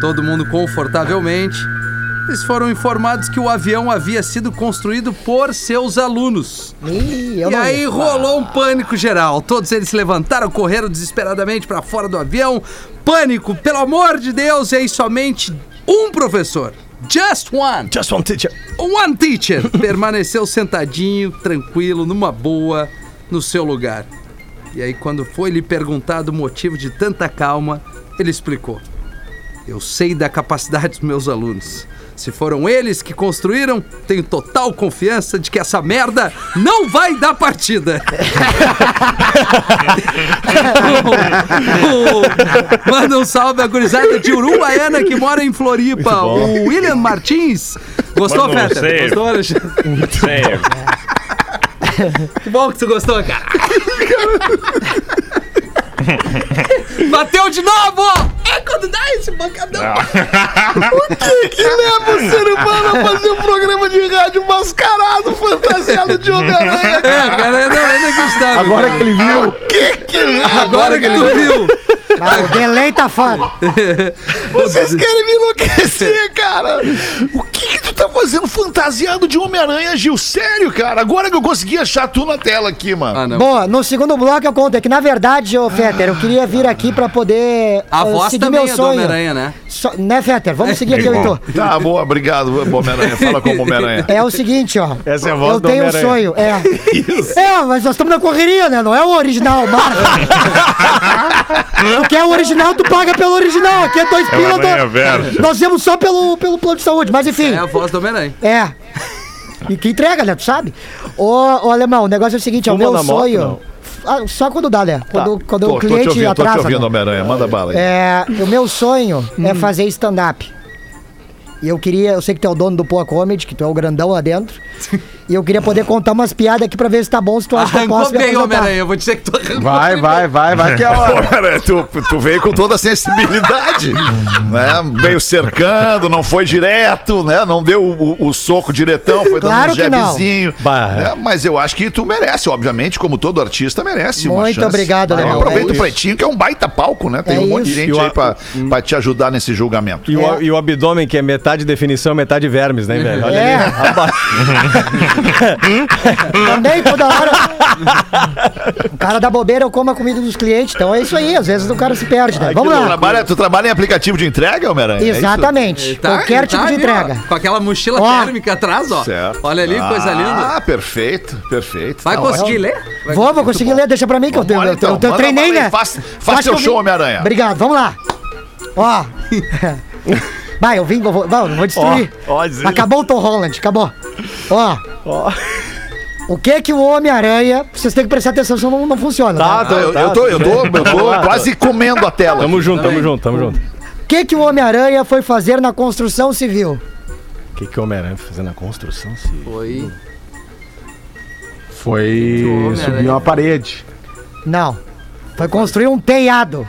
todo mundo confortavelmente, eles foram informados que o avião havia sido construído por seus alunos. Ih, E aí ia. rolou um pânico geral. Todos eles se levantaram, correram desesperadamente para fora do avião. Pânico, pelo amor de Deus, e aí somente um professor, just one, Just one teacher. one teacher, <laughs> permaneceu sentadinho, tranquilo, numa boa, no seu lugar. E aí, quando foi lhe perguntado o motivo de tanta calma, ele explicou: Eu sei da capacidade dos meus alunos. Se foram eles que construíram, tenho total confiança de que essa merda não vai dar partida. O- <laughs> o- Manda um salve à gurizada de Uruguaiana que mora em Floripa. O William Martins. Gostou, um Feta? Gostou, Alexandre? <laughs> <laughs> Que bom que tu gostou, cara. <laughs> Bateu de novo! É quando dá esse bancadão. que leva o ser humano a fazer um programa de rádio mascarado, fantasiado de Homem-Aranha. É, cara, não, eu não acreditava. Agora que ele viu. Que que Agora que tu viu. Ah, o delay tá foda. <laughs> Vocês querem me enlouquecer, cara? O que que tu tá fazendo fantasiado de Homem-Aranha, Gil? Sério, cara? Agora que eu consegui achar tu na tela aqui, mano. Ah, não. Boa, no segundo bloco eu conto. É que na verdade, ô Fetter, eu queria vir aqui pra poder A eh, voz seguir também meu é do sonho. Homem-Aranha, né? Só- né, Fetter? Vamos seguir aqui, e tu. Tá, boa, obrigado, Homem-Aranha. Fala como Homem-Aranha. É o seguinte, ó. Essa é a voz Eu do tenho um sonho, é. É, mas nós estamos na correria, né? Não é o original, Marvel. tu quer o original, tu paga pelo original. Aqui é dois É o pila. Do-. Nós vemos só pelo, pelo plano de saúde, mas enfim. É a voz do Homem-Aranha. É. E que entrega, né? Tu sabe? Ô, ô Alemão, o negócio é o seguinte, é o Fuma meu moto, sonho. não? Ah, só quando dá, né? Quando, quando Tô, o tô te cliente ouvindo, tô te atrasa. ouvindo, né? Homem-Aranha. Manda bala aí. É, o meu sonho é fazer stand-up. E eu queria, eu sei que tu é o dono do Poa Comedy, que tu é o grandão lá dentro. E eu queria poder contar umas piadas aqui pra ver se tá bom, se tu acha que eu Arrancou posso bem. Homem-Aranha. Eu vou dizer que tu arrancou Vai, bem. vai, vai, vai que é a hora. <laughs> tu, tu veio com toda a sensibilidade, <laughs> né? Veio cercando, não foi direto, né? Não deu o, o soco diretão, foi Claro dando um jabzinho. Né? Mas eu acho que tu merece, obviamente, como todo artista merece uma Muito chance. obrigado, Alemão, Aproveita é o. Pretinho, que é um baita palco, né? Tem É um monte de gente o aí pra, pra te ajudar nesse julgamento. E, o, É. e o abdômen, que é metade definição, metade vermes, né, velho? Olha É. ali. Aba- <laughs> Também toda hora. o cara da bobeira eu como a comida dos clientes, então é isso aí, às vezes o cara se perde, né? Vamos Tu lá. trabalha, tu trabalha em aplicativo de entrega, Homem-Aranha? É? Exatamente. Ele tá- Qualquer ele tipo tá de ali, entrega. ó, com aquela mochila Ó. térmica atrás, ó. Certo. Olha ali, coisa linda. Ah, perfeito, perfeito. Vai Tá conseguir ler? Vai Vou, vou conseguir ler, deixa pra mim que eu, tenho, Vambora, eu, tenho- então. eu Manda treinei, né? faz- Tu faz acha teu que eu show, Homem-Aranha. Obrigado, vamos lá. Ó. <laughs> Vai, eu vim, vou, vou, não, vou destruir. Ó, ó, dizer- acabou o Tom Holland, acabou. Ó. Ó. O que que o Homem-Aranha, vocês têm que prestar atenção, senão não, não funciona. Tá, Tá? Ah, eu, eu tô, eu tô, eu tô quase comendo a tela. Tamo junto, tamo junto, tamo junto. O que que o Homem-Aranha foi fazer na construção civil? O que, que o Homem-Aranha foi fazer na construção civil? Foi. Foi subir uma parede. Não. Foi construir um telhado.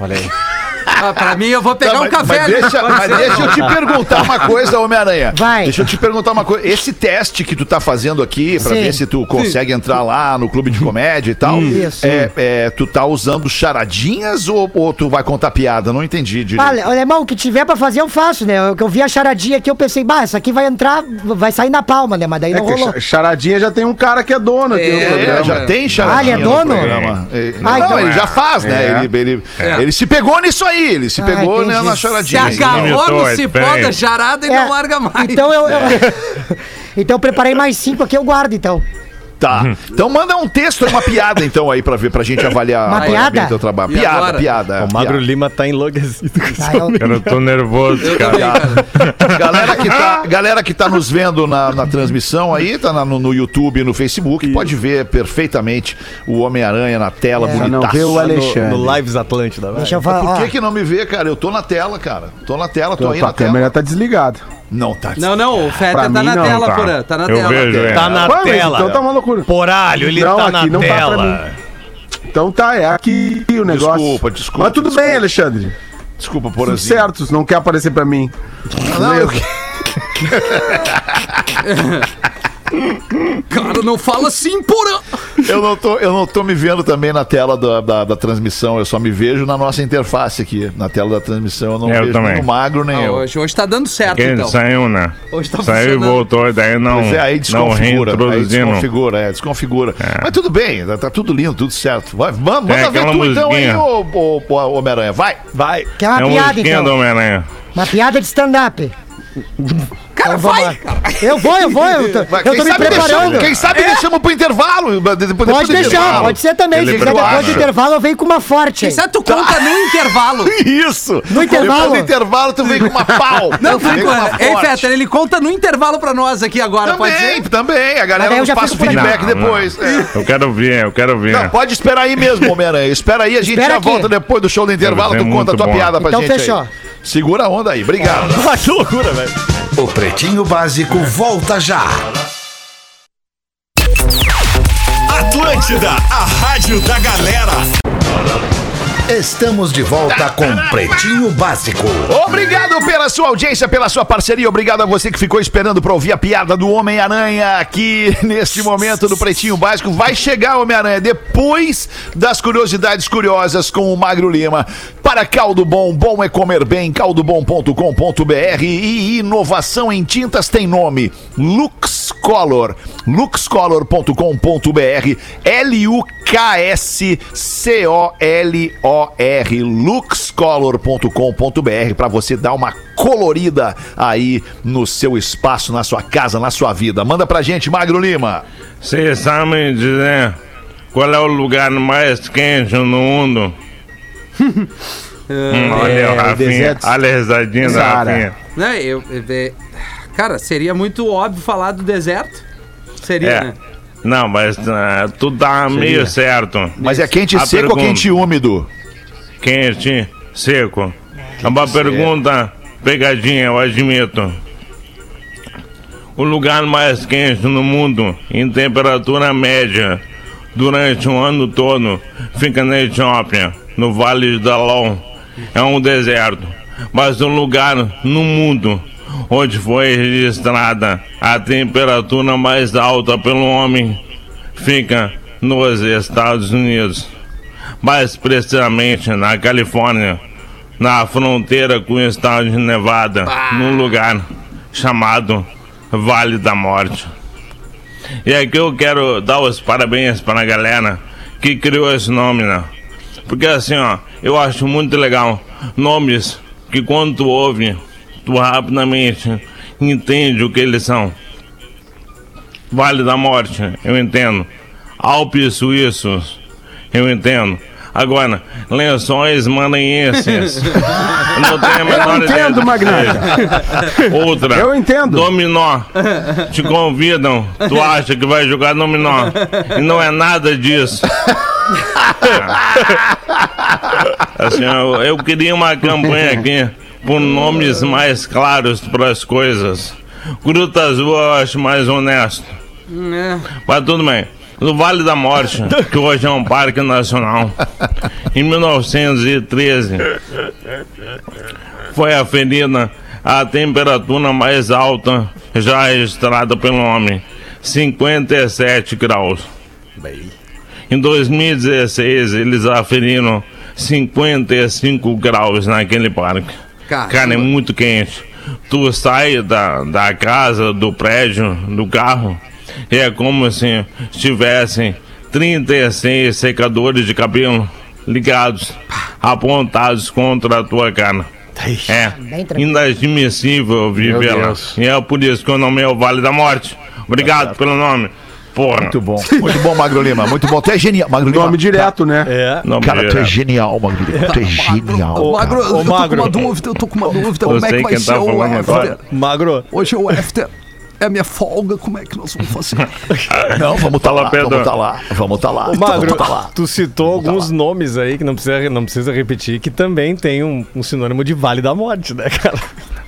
Olha aí. Ah, pra mim, eu vou pegar Tá, um mas, café mas ali. deixa, mas ser? deixa eu te perguntar uma coisa, Homem-Aranha. Vai. Deixa eu te perguntar uma coisa. Esse teste que tu tá fazendo aqui, pra Sim. ver se tu consegue entrar lá no clube de comédia e tal, Isso. é, é, tu tá usando charadinhas ou, ou tu vai contar piada? Não entendi direito. Olha, alemão, o que tiver pra fazer eu faço, né? Eu, eu vi a charadinha aqui, eu pensei, bah, essa aqui vai entrar, vai sair na palma, né? Mas daí É não rolou. cha- charadinha já tem um cara que é dono aqui no É, É, programa. já tem charadinha Ah, ele é no dono? programa. É, Ah, não, então- ele já faz, né? É. Ele, ele, É. ele se pegou nisso aí, ele se Ah, pegou né, entendi. na Se charadinha. agarrou Imitou, no é cipó da charada e É, não larga mais. Então eu, eu- <laughs> <laughs> então eu preparei mais cinco aqui, eu guardo então. Tá. Então manda um texto, uma piada então aí pra ver, pra gente avaliar Uma avaliar piada? bem teu trabalho. E Piada, agora? piada. O Magro piada. Lima tá enlouquecido com isso. Tá, eu- Cara, eu tô nervoso, Eu cara. também, cara. <laughs> Galera que tá, galera que tá nos vendo na, na transmissão aí, tá na- no, no YouTube e no Facebook, pode ver perfeitamente o Homem-Aranha na tela, Só bonitaço. não vê o No, Alexandre. no Lives Atlântida, vai. Deixa eu falar. Por ó, que que não me vê, cara? Eu tô na tela, cara. Tô na tela, tô aí tua na tela. câmera tá desligada. Não, tá. Não, não, o Fetter tá mim, na não, tela, tá. Porã. Tá na Eu tela. vejo, é. Tá na Ué, tela. então tá uma loucura. Poralho, ele Não, tá na aqui não tá tela. Então tá, é aqui o negócio. Desculpa, desculpa, Mas tudo desculpa. bem, Alexandre. Desculpa, Tudo Porazinho. certo, não quer aparecer pra mim. Não, eu... <laughs> Cara, não fala assim, Porã. Eu não, tô, eu não tô me vendo também na tela da, da, da transmissão, eu só me vejo na nossa interface aqui. Na tela da transmissão eu não Eu vejo também. nem o magro, nem Ah, eu. hoje, hoje tá dando certo, Porque ele então. saiu, né? Hoje tá saiu e voltou, e daí não, Pois é, aí não desconfigura. Aí reintroduzindo. desconfigura, é, desconfigura. Mas tudo bem, tá, tá tudo lindo, tudo certo. Vai, manda ver aquela tu então aí, musiquinha. ô, ô, ô, Homem-Aranha. Vai. Vai. Quer uma É uma piada do então? Homem-Aranha. Uma piada de stand-up. Cara, Então vai, cara. Eu vou, eu vou, eu tô, eu tô me sabe preparando. deixamos- quem sabe deixamos pro intervalo. Depois, depois Pode do deixar, intervalo. pode ser também. Se quiser depois do intervalo, eu venho com uma forte. aí. Isso aí tu conta no intervalo. <laughs> Isso! No intervalo. Depois do intervalo, tu vem com uma pau. <laughs> Não, tu vem com uma Ei, forte. Fetter, ele conta no intervalo pra nós aqui agora, pode Também, ser? também. A galera nos passa o feedback Não, depois. É. Eu quero ver, eu quero ver. Não, pode esperar aí mesmo, Homem-Aranha. Espera aí, a gente Espera já aqui. volta depois do show do intervalo. Tu conta a tua piada pra Então gente fechou. Segura a onda aí. Obrigado. <laughs> Ah, que loucura, velho. O Pretinho Básico volta já. Atlântida, a rádio da galera. Estamos de volta com Pretinho Básico. Obrigado pela sua audiência, pela sua parceria. Obrigado a você que ficou esperando pra ouvir a piada do Homem-Aranha aqui <laughs> neste momento do Pretinho Básico. Vai chegar Homem-Aranha depois das curiosidades curiosas com o Magro Lima. Para Caldo Bom, bom é comer bem, caldobom.com.br e inovação em tintas tem nome Lux Color, luxcolor.com.br, L-U-K-S-C-O-L-O-R, luxcolor.com.br para você dar uma colorida aí no seu espaço, na sua casa, na sua vida. Manda pra gente, Magro Lima. Vocês sabem dizer qual é o lugar mais quente no mundo? <laughs> Hum, olha o Rafinha, deserto. olha a risadinha da. Rafinha. Né, eu, eu- é- cara, seria muito óbvio falar do deserto. Seria, É. né? Não, mas ah, tu tá meio certo. Mas é quente A seco ou pergunta. quente úmido? Quente, seco. É uma pergunta pegadinha, eu admito. O lugar mais quente no mundo, em temperatura média, durante o ano todo, fica na Etiópia, no Vale de Dalon. É um deserto. Mas o lugar no mundo onde foi registrada a temperatura mais alta pelo homem fica nos Estados Unidos mais precisamente na Califórnia, na fronteira com o estado de Nevada, num lugar chamado Vale da Morte. E aqui eu quero dar os parabéns para a galera que criou esse nome, né? Porque assim, ó, eu acho muito legal nomes que quando tu ouve, tu rapidamente entende o que eles são. Vale da Morte, eu entendo. Alpes Suíços, eu entendo. Agora, lençóis maranhenses. eu <laughs> não tenho a menor ideia. entendo, Magnata. Outra. Eu entendo. Dominó. Te convidam, tu <laughs> acha que vai jogar dominó. E não é nada disso. <laughs> Assim, eu, eu queria uma campanha aqui por nomes mais claros para as coisas. Gruta Azul eu acho mais honesto. É. Mas tudo bem. No Vale da Morte, que hoje é um parque nacional, em 1913, foi aferida a temperatura mais alta já registrada pelo homem, 57 graus. Em 2016, eles aferiram 55 graus naquele parque. Caramba. Cara, é muito quente. Tu sai da, da casa, do prédio, do carro, e é como se tivessem 36 secadores de cabelo ligados, apontados contra a tua cara. É inadmissível viver lá. E é por isso que o nome é o Vale da Morte. Obrigado pelo nome. Porra. Muito bom. <laughs> Muito bom, Magro Lima. Muito bom. Tu é genial. Magro Lima. Nome direto, né? É. Nome Cara, tu é direto. genial, Magro Lima. Tu é genial. Magro, cara. eu tô Magro. com uma dúvida, eu tô com uma dúvida. Eu Como é que vai tá ser o after? Magro, Hoje é o after. É a minha folga, como é que nós vamos fazer? <laughs> Não, vamos tá Fala, lá. Pedro. Vamos tá lá. Vamos tá lá. Ô, Magro, Vamos tá lá. tu citou alguns nomes aí que não precisa, não precisa repetir, que também tem um, um sinônimo de Vale da Morte, né, cara?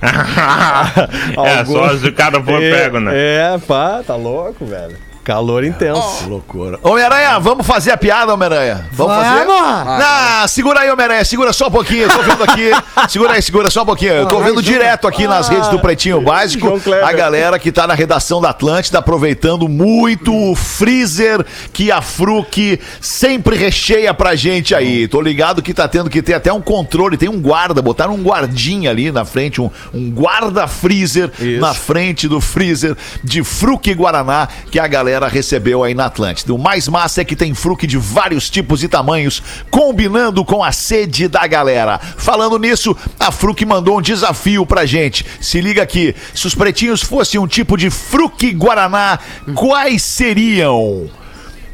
<laughs> é, Algum- só se o cara for é, pego, né? É, pá, tá louco, velho. Calor intenso. Loucura. Homem-Aranha, vamos fazer a piada, Homem-Aranha? Vamos fazer? Vamos! Ah, segura aí, Homem-Aranha, segura só um pouquinho, eu tô vendo aqui. Segura aí, segura só um pouquinho. Eu tô vendo direto aqui nas redes do Pretinho Básico a galera que tá na redação da Atlântida aproveitando muito o freezer que a Fruc sempre recheia pra gente aí. Tô ligado que tá tendo que ter até um controle, tem um guarda, botaram um guardinha ali na frente, um, um guarda-freezer na frente do freezer de Fruc Guaraná que a galera recebeu aí na Atlântida. O mais massa é que tem Fruc de vários tipos e tamanhos, combinando com a sede da galera. Falando nisso, a Fruc mandou um desafio pra gente. Se liga aqui, se os pretinhos fossem um tipo de Fruc Guaraná, quais seriam?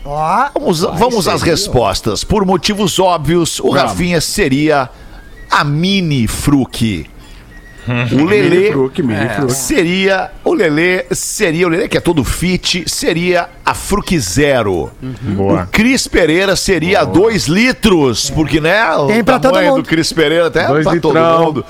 Vamos, vamos às respostas. Por motivos óbvios, o Rafinha seria a Mini Fruc. O Lelê Fruc. seria o Lelê, seria o Lelê que é todo fit, seria a Fruc Zero. Boa. O Cris Pereira seria 2 litros, porque né, o Tem pra todo tamanho mundo. do Cris Pereira até Dois pra todo litrão. mundo.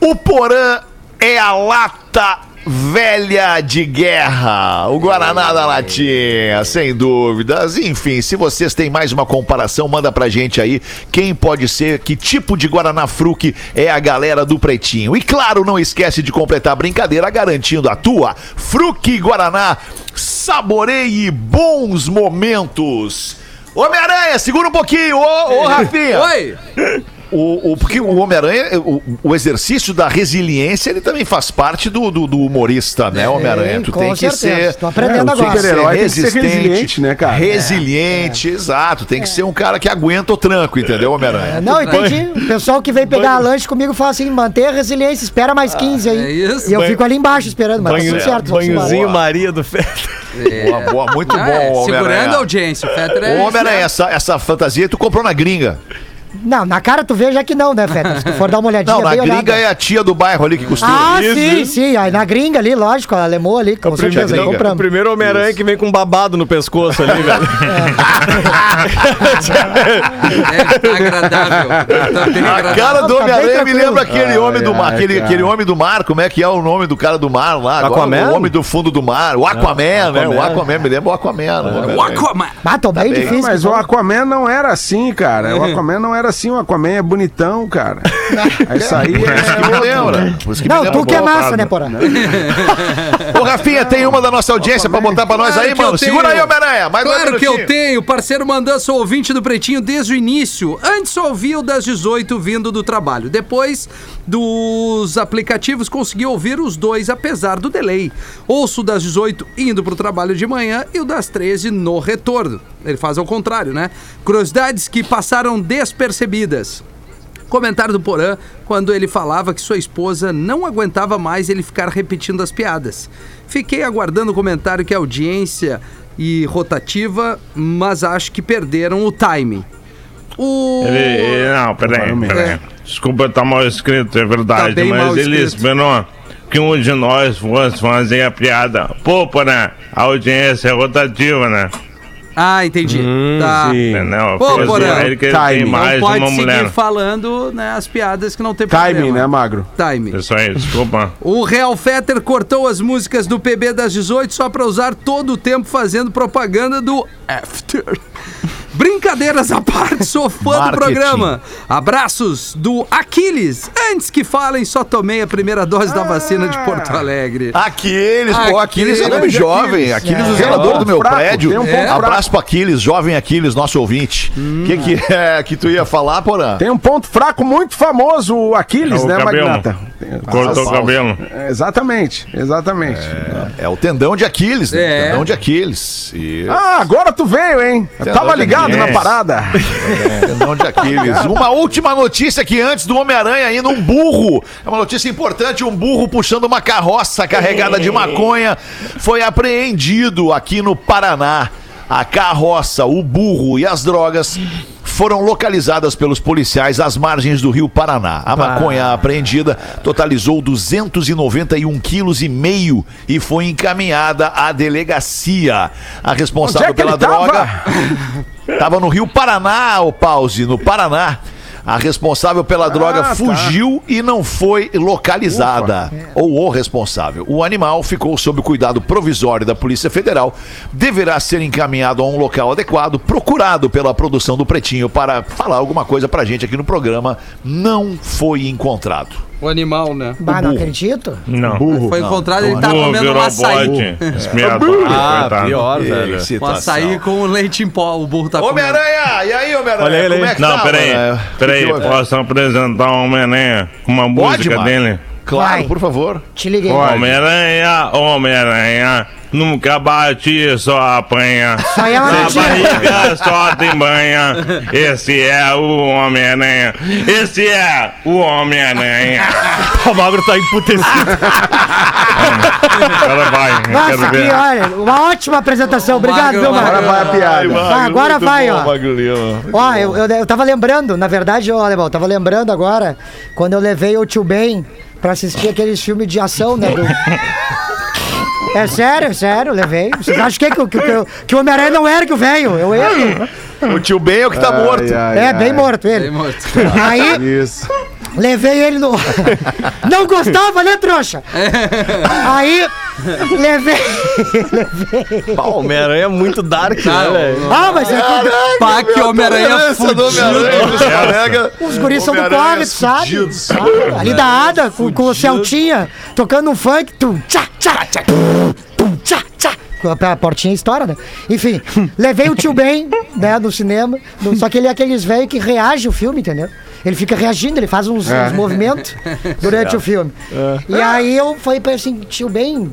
O Porã é a lata velha de guerra, o Guaraná da Latinha, sem dúvidas. Enfim, se vocês têm mais uma comparação, manda pra gente aí quem pode ser, que tipo de Guaraná Fruc é a galera do Pretinho. E claro, não esquece de completar a brincadeira garantindo a tua Fruc Guaraná. Saboreie bons momentos. Homem-Aranha, segura um pouquinho, ô, ô Rafinha. Oi! <laughs> O, o- porque o Homem-Aranha, o, o exercício da resiliência, ele também faz parte do, do, do humorista, né, Homem-Aranha? Tu com tem que certeza. ser. Tô aprendendo É, agora. super-herói tem que ser resistente, resiliente, né, cara? Resiliente, exato. Tem que ser um cara que aguenta o tranco, entendeu, Homem-Aranha? É, Não, entendi. O pessoal que vem pegar lanche comigo fala assim: manter a resiliência, espera mais 15 aí. é isso. E eu Banho- fico ali embaixo esperando, mas tá tudo certo. banhozinho. Maria do Feto. Boa, boa, muito Ah, bom, é, segurando a audiência. O Fetter é. Ô, isso, Homem-Aranha, né? essa, essa fantasia tu comprou na gringa. Não, na cara tu vê já que não, né, Feta? Se tu for dar uma olhadinha Não, na gringa olhada. é a tia do bairro ali que costura. Ah, Isso, sim, isso. sim. Aí na gringa ali, lógico, a alemã ali, com certeza, gringa. O compramos. primeiro Homem-Aranha que vem com babado no pescoço ali, velho. É, tá agradável. Tá A cara do Não, tá Homem-Aranha me lembra aquele homem do mar, ai, aquele, cara. aquele homem do mar, como é que é o nome do cara do mar lá? Agora, Aquaman? O homem do fundo do mar, o Aquaman, né? O Aquaman. Aquaman, me lembra o Aquaman. né? O Aquaman. Ah, tô bem bem. difícil. Mas o Aquaman não era assim, cara. O <laughs> Aquaman não era assim. O Aquaman é bonitão, cara. Isso aí isso que é. me lembra. Que me Não, lembra tu que é massa, parada. né, porra? <laughs> Ô, Rafinha, tem uma da nossa audiência pra botar pra nós Claro aí, mano. eu tenho. Segura aí, Homem-Aranha. Claro que eu tenho, parceiro mandando sou ouvinte do Pretinho desde o início. Antes só ouvia o das 18 vindo do trabalho. Depois dos aplicativos consegui ouvir os dois apesar do delay. Ouço o das 18 indo pro trabalho de manhã e o das 13 no retorno. Ele faz ao contrário, né? Curiosidades que passaram despercebidas. Comentário do Porã quando ele falava que sua esposa não aguentava mais ele ficar repetindo as piadas. Fiquei aguardando o comentário que a audiência e rotativa, mas acho que perderam o timing. O. Ele, ele- não, peraí, Provavelmente. peraí. Desculpa, tá mal escrito, é verdade, Tá mas ele esperou que um de nós fosse fazer a piada. Pô, porra, a audiência é rotativa, né? Ah, entendi. tá. Entendeu? Pô, Fez Porã. ele que ele Timing. tem Não mais não pode uma seguir mulher. falando né, as piadas que não tem Timing, problema. né, Magro? Timing. Isso aí, desculpa. <laughs> O Real Fetter cortou as músicas do PB das 18 só pra usar todo o tempo fazendo propaganda do After. Brincadeiras à parte, sou fã do Marketing. programa. Abraços do Aquiles. Antes que falem, só tomei a primeira dose da vacina de Porto Alegre. Aquiles, pô, Aquiles é nome Aquiles. jovem. Aquiles, o É. zelador do meu Fraco, prédio. tem um ponto É. fraco. Abraço pro Aquiles, jovem Aquiles, nosso ouvinte. O Hum. que, que é que tu ia falar, Porã? Tem um ponto fraco muito famoso, o Aquiles, É o né, cabelo. Magnata? Cortou o cabelo. É, Exatamente, exatamente. É o tendão de Aquiles, né? É. Tendão de Aquiles. E... Ah, agora tu veio, hein? Eu tava ligado na parada. Tendão de Aquiles. Uma última notícia aqui antes do Homem-Aranha ainda um burro. É uma notícia importante, um burro puxando uma carroça carregada de maconha foi apreendido aqui no Paraná. A carroça, o burro e as drogas foram localizadas pelos policiais às margens do Rio Paraná. A maconha apreendida totalizou 291 quilos e meio e foi encaminhada à delegacia. A responsável é pela droga <laughs> Tava no Rio Paraná, o Pause, no Paraná. A responsável pela droga tá. fugiu e não foi localizada. Ou o responsável. O animal ficou sob o cuidado provisório da Polícia Federal. Deverá ser encaminhado a um local adequado, procurado pela produção do Pretinho para falar alguma coisa pra gente aqui no programa. Não foi encontrado. O animal, né? Bah, não acredito. Não. Foi encontrado, ele tava comendo um açaí. bote. <laughs> Expiatório, Ah, coitado. pior, velho. Um açaí com leite em pó. O burro tá comendo. Homem-Aranha! E aí, Homem-Aranha? Olha ele aí. Como é que Não, tá, peraí. mano? Peraí, Que que houve? posso apresentar o Homem-Aranha com uma música dele? Claro, Vai. por favor. Te liguei. Homem-Aranha, Homem-Aranha, nunca bate, só apanha. É uma Na barriga só tem banha. Esse é o Homem-Aranha. Esse é o Homem-Aranha. <laughs> O Magro tá emputecido. <laughs> Agora vai, Nossa, quero que, ver. olha, uma ótima apresentação. Obrigado, Magro, viu, Magro. Magro? Agora vai a piada. Ah, agora vai, bom, ó. Magro Lima. Ó, eu, eu, eu tava lembrando, na verdade, ó, Alemão, eu tava lembrando agora, quando eu levei o tio Ben pra assistir aqueles filmes de ação, né? do- <laughs> É sério, é sério, levei. Vocês acham que, que, que, que o Homem-Aranha não era que o velho? Eu ele. O tio Ben é o que tá morto. Ai, ai, É, ai. bem morto ele. Bem morto. Aí, Isso. Levei ele no. <laughs> Não gostava, né, trouxa? <laughs> Aí, levei. Pá, Homem-Aranha é muito dark, Cara, né, velho? Ah, mas é que Pá, que Homem-Aranha fudido. os guris são do corre, tu sabe? sabe? Ali da Ada, com, com o Celtinha, tocando um funk. Tum, tchá, tchá, tum, tum, tchá, tchá. A portinha estoura, né? Enfim, levei o tio Ben, né, no cinema. no- só que ele é aqueles velhos que reage o filme, entendeu? Ele fica reagindo, ele faz uns, uns movimentos durante o filme. E aí eu falei pra ele assim, tio Ben,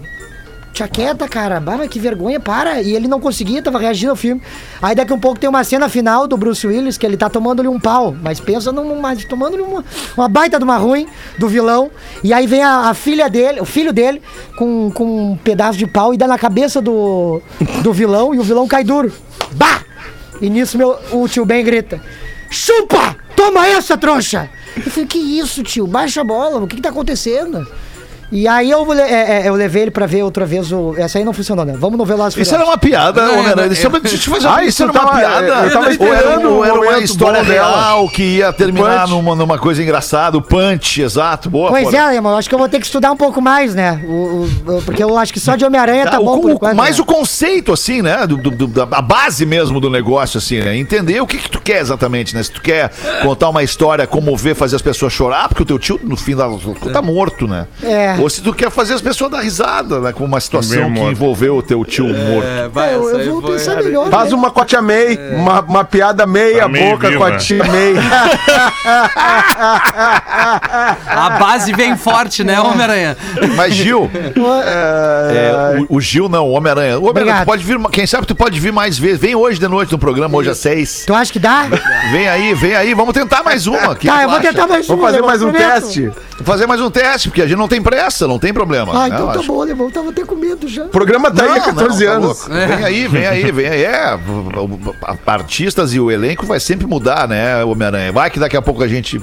Tia quieta, cara. Mas que vergonha, para. E ele não conseguia, tava reagindo ao filme. Aí daqui um pouco tem uma cena final do Bruce Willis que ele tá tomando-lhe um pau. Mas pensa numa. tomando-lhe uma, uma baita de uma ruim do vilão. E aí vem a, a filha dele, o filho dele, com, com um pedaço de pau e dá na cabeça do, do vilão e o vilão cai duro. Bah! E nisso meu, o tio Ben grita: Chupa! Toma essa, trouxa! Eu falei, que isso, tio? Baixa a bola, o que, que tá acontecendo? E aí eu, é, é, eu levei ele pra ver outra vez o. Essa aí não funcionou, né? Vamos no Velozes Isso era uma piada, Não, Homem-Aranha. é uma- deixa eu fazer uma- Ah, isso era uma piada. eu tava Ou era, esperando ou era o uma história real que ia terminar numa, numa coisa engraçada. O punch, exato. Boa, Pois Porã. é, irmão, eu acho que eu vou ter que estudar um pouco mais, né? O, o- o- porque eu acho que só de Homem-Aranha tá, Tá, bom o, por o- enquanto. mais né? o conceito, assim, né? Do, do- do- da a base mesmo do negócio, assim, né? Entender o que, que tu quer exatamente, né? Se tu quer contar uma história, comover, fazer as pessoas chorar, porque o teu tio, no fim da. tá morto, né? É. Ou se tu quer fazer as pessoas dar risada, né? Com uma situação que envolveu o teu tio morto. É, vai, Eu, eu vou foi- pensar melhor. Faz né? uma com a tia May, É. uma, uma piada meia Tá meio boca com a tia May. A base vem forte, né, Homem-Aranha? Mas, Gil, é, o, o Gil não, o Homem-Aranha. O Homem-Aranha, pode vir, quem sabe tu pode vir mais vezes. Vem hoje de noite no programa, hoje às seis. Tu acha que dá? Vem aí, vem aí, vamos tentar mais uma. Tá, eu vou acha? tentar mais Vamos uma, fazer eu mais um prometo. teste. Fazer mais um teste, porque a gente não tem pressa, não tem problema. Ah, né, então tá acho. bom, alemão. Tava até com medo já. O programa tá aí há Não, 14 não, tá anos. louco. Vem aí, vem aí, vem aí. É, artistas e o elenco vai sempre mudar, né, Homem-Aranha? Vai que daqui a pouco a gente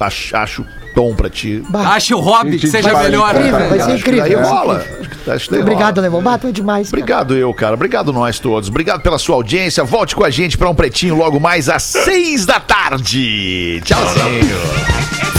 acha, acha o tom pra ti. Ache o hobby que seja Vai, melhor. incrível, vai ser Acho que incrível. daí vai ser rola. incrível. Acho que- acho que daí Obrigado, rola. alemão. É demais. cara. Obrigado eu, cara. Obrigado nós todos. Obrigado pela sua audiência. Volte com a gente para um pretinho logo mais às seis da tarde. Tchauzinho.